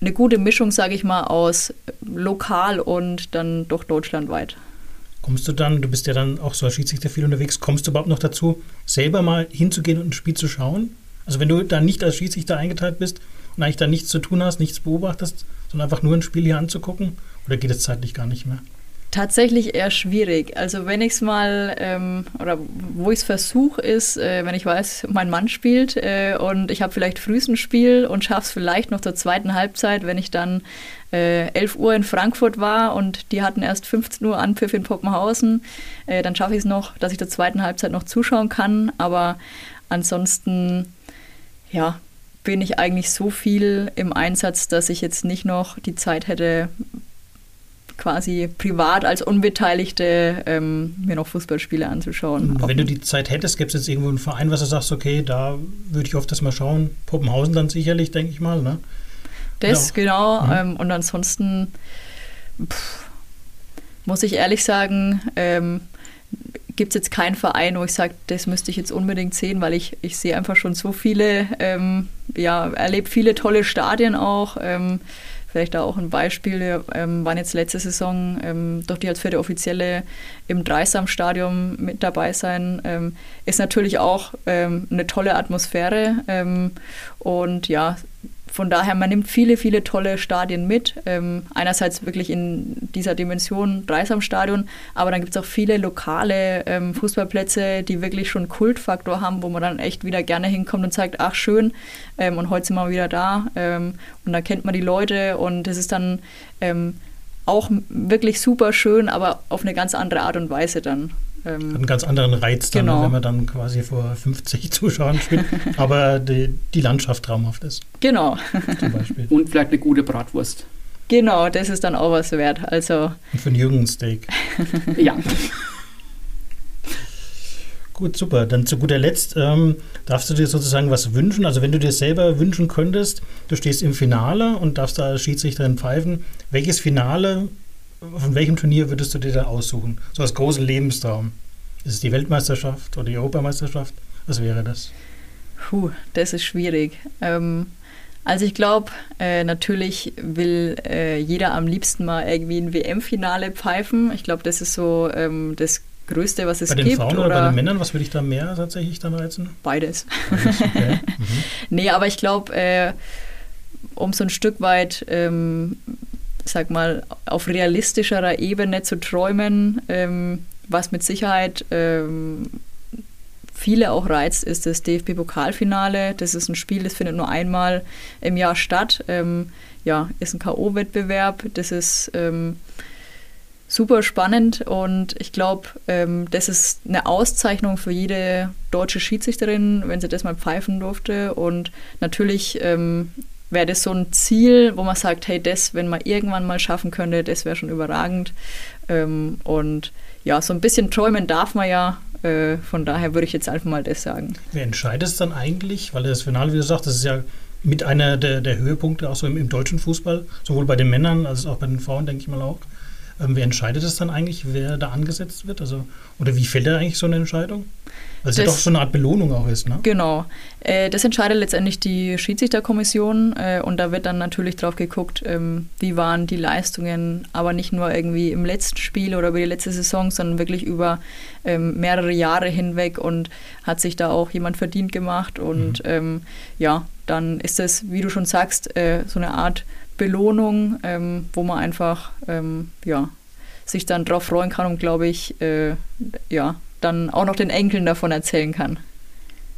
eine gute Mischung, sage ich mal, aus lokal und dann doch deutschlandweit. Kommst du dann, du bist ja dann auch so als Schiedsrichter viel unterwegs, kommst du überhaupt noch dazu, selber mal hinzugehen und ein Spiel zu schauen? Also wenn du da nicht als Schiedsrichter eingeteilt bist und eigentlich da nichts zu tun hast, nichts beobachtest, sondern einfach nur ein Spiel hier anzugucken? Oder geht es zeitlich gar nicht mehr? Tatsächlich eher schwierig. Also wenn ich es mal, ähm, oder wo ich es versuche, ist, äh, wenn ich weiß, mein Mann spielt äh, und ich habe vielleicht ein Spiel und schaffe es vielleicht noch zur zweiten Halbzeit, wenn ich dann äh, 11 Uhr in Frankfurt war und die hatten erst 15 Uhr Anpfiff in Poppenhausen, äh, dann schaffe ich es noch, dass ich zur zweiten Halbzeit noch zuschauen kann. Aber ansonsten, ja, bin ich eigentlich so viel im Einsatz, dass ich jetzt nicht noch die Zeit hätte, quasi privat als Unbeteiligte ähm, mir noch Fußballspiele anzuschauen. Wenn du die Zeit hättest, gäbe es jetzt irgendwo einen Verein, was du sagst, okay, da würde ich oft das mal schauen. Poppenhausen dann sicherlich, denke ich mal, ne? Das, ja. genau. Mhm. Ähm, und ansonsten pff, muss ich ehrlich sagen, ähm, gibt es jetzt keinen Verein, wo ich sage, das müsste ich jetzt unbedingt sehen, weil ich, ich sehe einfach schon so viele, ähm, ja, erlebe viele tolle Stadien auch. Ähm, Vielleicht da auch ein Beispiel, wir ähm, waren jetzt letzte Saison, ähm, doch die als vierte Offizielle im Dreisam-Stadion mit dabei sein, ähm, ist natürlich auch ähm, eine tolle Atmosphäre ähm, und ja, von daher, man nimmt viele, viele tolle Stadien mit. Ähm, einerseits wirklich in dieser Dimension Dreisamstadion, aber dann gibt es auch viele lokale ähm, Fußballplätze, die wirklich schon Kultfaktor haben, wo man dann echt wieder gerne hinkommt und sagt, ach schön, ähm, und heute sind wir wieder da. Ähm, und da kennt man die Leute und es ist dann ähm, auch wirklich super schön, aber auf eine ganz andere Art und Weise dann. Ähm, einen ganz anderen Reiz dann, genau. wenn man dann quasi vor 50 Zuschauern spielt, aber die, die Landschaft traumhaft ist. Genau. Zum Beispiel. Und vielleicht eine gute Bratwurst. Genau, das ist dann auch was wert. Also Und für einen Jürgen-Steak. ja. Gut, super. Dann zu guter Letzt ähm, darfst du dir sozusagen was wünschen. Also wenn du dir selber wünschen könntest, du stehst im Finale und darfst da als Schiedsrichterin pfeifen. Welches Finale von welchem Turnier würdest du dir da aussuchen? So als großen Lebenstraum. Ist es die Weltmeisterschaft oder die Europameisterschaft? Was wäre das? Puh, das ist schwierig. Ähm, also ich glaube, äh, natürlich will äh, jeder am liebsten mal irgendwie ein WM-Finale pfeifen. Ich glaube, das ist so ähm, das Größte, was es gibt. Bei den Frauen oder, oder, bei den Männern, was würde ich da mehr tatsächlich dann reizen? Beides. Beides okay. mhm. Nee, aber ich glaube, äh, um so ein Stück weit ähm, sag mal, auf realistischerer Ebene zu träumen, ähm, was mit Sicherheit ähm, viele auch reizt, ist das DFB-Pokalfinale. Das ist ein Spiel, das findet nur einmal im Jahr statt. Ähm, ja, ist ein K.O.-Wettbewerb. Das ist ähm, super spannend und ich glaube, ähm, das ist eine Auszeichnung für jede deutsche Schiedsrichterin, wenn sie das mal pfeifen durfte. Und natürlich ähm, wäre das so ein Ziel, wo man sagt, hey, das, wenn man irgendwann mal schaffen könnte, das wäre schon überragend. Ähm, und ja, so ein bisschen träumen darf man ja. Äh, von daher würde ich jetzt einfach mal das sagen. Wer entscheidet es dann eigentlich? Weil das Finale, wie du sagst, das ist ja mit einer der, der Höhepunkte auch so im, im, deutschen Fußball, sowohl bei den Männern als auch bei den Frauen, denke ich mal auch. Ähm, wer entscheidet es dann eigentlich, wer da angesetzt wird? Also, oder wie fällt da eigentlich so eine Entscheidung? Weil es ja doch so eine Art Belohnung auch ist, ne? Genau. Äh, das entscheidet letztendlich die Schiedsrichterkommission äh, und da wird dann natürlich drauf geguckt, ähm, wie waren die Leistungen, aber nicht nur irgendwie im letzten Spiel oder über die letzte Saison, sondern wirklich über ähm, mehrere Jahre hinweg und hat sich da auch jemand verdient gemacht und mhm. ähm, ja, dann ist das, wie du schon sagst, äh, so eine Art Belohnung, ähm, wo man einfach ähm, ja, sich dann drauf freuen kann und glaube ich, äh, ja, dann auch noch den Enkeln davon erzählen kann.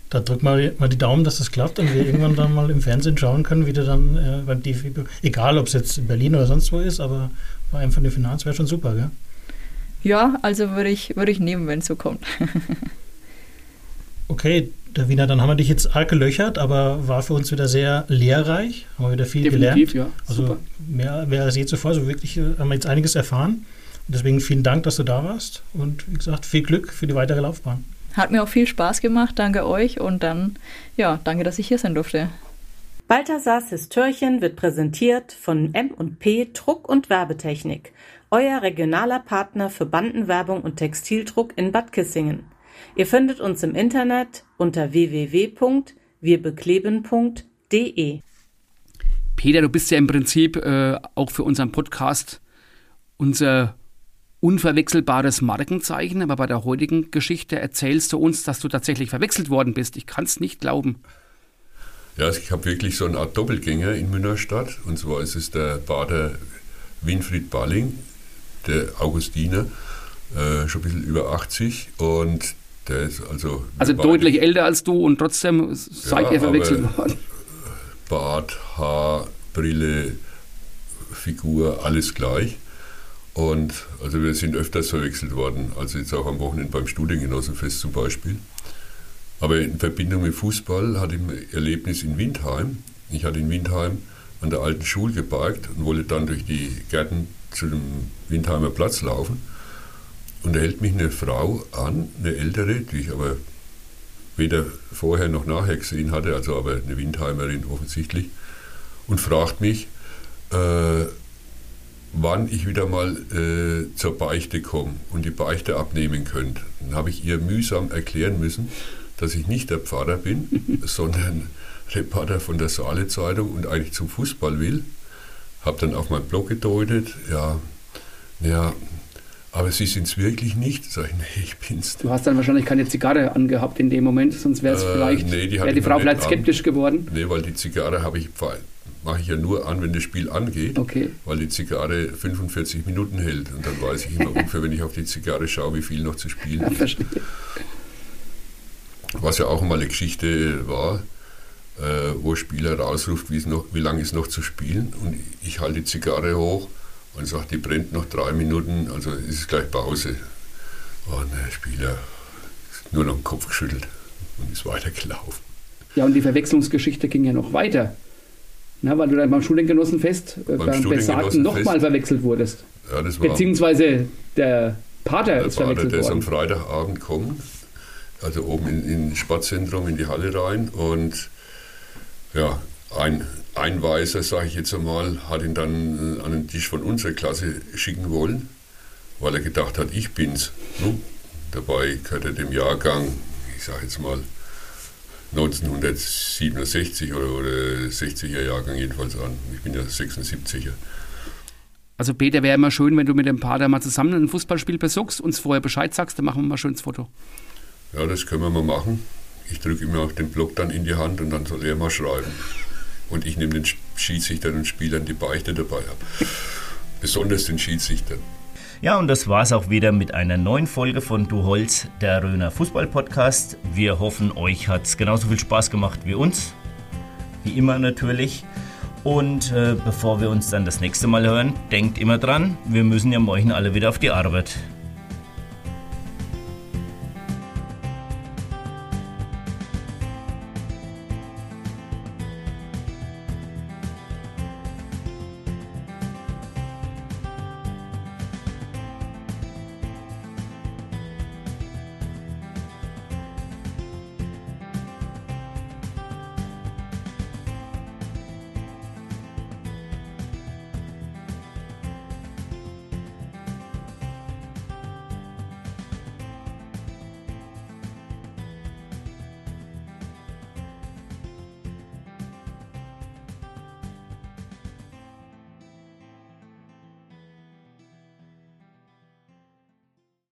Da drück mal, mal die Daumen, dass das klappt und wir irgendwann dann mal im Fernsehen schauen können, wie der dann äh, beim DFB, egal ob es jetzt in Berlin oder sonst wo ist, aber bei einem von den Finals wäre schon super, gell? Ja, also würde ich, würd ich nehmen, wenn es so kommt. okay, der Wiener, dann haben wir dich jetzt arg gelöchert, aber war für uns wieder sehr lehrreich, haben wir wieder viel Definitiv, gelernt. Ja, also super. mehr, als je zuvor, so wirklich äh, haben wir jetzt einiges erfahren. Deswegen vielen Dank, dass du da warst und wie gesagt, viel Glück für die weitere Laufbahn. Hat mir auch viel Spaß gemacht, danke euch und dann, ja, danke, dass ich hier sein durfte. Balthasars Histörchen wird präsentiert von M&P Druck- und Werbetechnik, euer regionaler Partner für Bandenwerbung und Textildruck in Bad Kissingen. Ihr findet uns im Internet unter www.wirbekleben.de. Peter, du bist ja im Prinzip äh, auch für unseren Podcast unser unverwechselbares Markenzeichen, aber bei der heutigen Geschichte erzählst du uns, dass du tatsächlich verwechselt worden bist. Ich kann es nicht glauben. Ja, also ich habe wirklich so eine Art Doppelgänger in Münnerstadt. Und zwar ist es der Bader Winfried Balling, der Augustiner, äh, schon ein bisschen über 80. Und der ist also. Also deutlich älter als du und trotzdem seid ja, ihr verwechselt worden. Bart, Haar, Brille, Figur, alles gleich. Und also wir sind öfters verwechselt worden, also jetzt auch am Wochenende beim Studiengenossenfest zum Beispiel. Aber in Verbindung mit Fußball hatte ich ein Erlebnis in Windheim. Ich hatte in Windheim an der alten Schule geparkt und wollte dann durch die Gärten zu dem Windheimer Platz laufen. Und da hält mich eine Frau an, eine ältere, die ich aber weder vorher noch nachher gesehen hatte, also aber eine Windheimerin offensichtlich, und fragt mich, äh, wann ich wieder mal äh, zur Beichte komme und die Beichte abnehmen könnte. Dann habe ich ihr mühsam erklären müssen, dass ich nicht der Pfarrer bin, sondern Reporter von der Saale Zeitung und eigentlich zum Fußball will. Habe dann auf meinen Blog gedeutet, ja, ja, aber Sie sind es wirklich nicht? Sag ich, nee, ich bin's. Du hast dann wahrscheinlich keine Zigarre angehabt in dem Moment, sonst wäre es äh, vielleicht, nee, die, die Frau vielleicht skeptisch geworden. Nee, weil die Zigarre habe ich mache ich ja nur an, wenn das Spiel angeht, okay. weil die Zigarre 45 Minuten hält. Und dann weiß ich immer ungefähr, wenn ich auf die Zigarre schaue, wie viel noch zu spielen ist. Was ja auch mal eine Geschichte war, äh, wo Spieler rausruft, noch, wie lange ist noch zu spielen. Und ich halte die Zigarre hoch und sage, die brennt noch drei Minuten, also ist es gleich Pause. Und der Spieler ist nur noch den Kopf geschüttelt und ist weitergelaufen. Ja, und die Verwechslungsgeschichte ging ja noch weiter. Na, weil du dann beim Studiengenossenfest äh, beim, beim Besagten nochmal verwechselt wurdest. Ja, das war Beziehungsweise der Pater der ist Pater, verwechselt der worden. ist am Freitagabend gekommen, also oben in, in Sportzentrum in die Halle rein und ja, ein, ein Weißer, sage ich jetzt einmal, hat ihn dann äh, an den Tisch von unserer Klasse schicken wollen, weil er gedacht hat, ich bin's. Ne? Dabei gehört er dem Jahrgang, ich sage jetzt mal, 1967 oder, oder 60er Jahrgang jedenfalls an. Ich bin ja 76er. Also Peter, wäre immer schön, wenn du mit dem Pater mal zusammen ein Fußballspiel besuchst, uns vorher Bescheid sagst, dann machen wir mal schön das Foto. Ja, das können wir mal machen. Ich drücke ihm auch den Block dann in die Hand und dann soll er mal schreiben. Und ich nehme den Schiedsrichtern und Spielern die Beichte dabei ab. Besonders den Schiedsrichtern. Ja, und das war's auch wieder mit einer neuen Folge von Du Holz, der Röner Fußball Podcast. Wir hoffen, euch hat's genauso viel Spaß gemacht wie uns. Wie immer natürlich. Und äh, bevor wir uns dann das nächste Mal hören, denkt immer dran, wir müssen ja morgen alle wieder auf die Arbeit.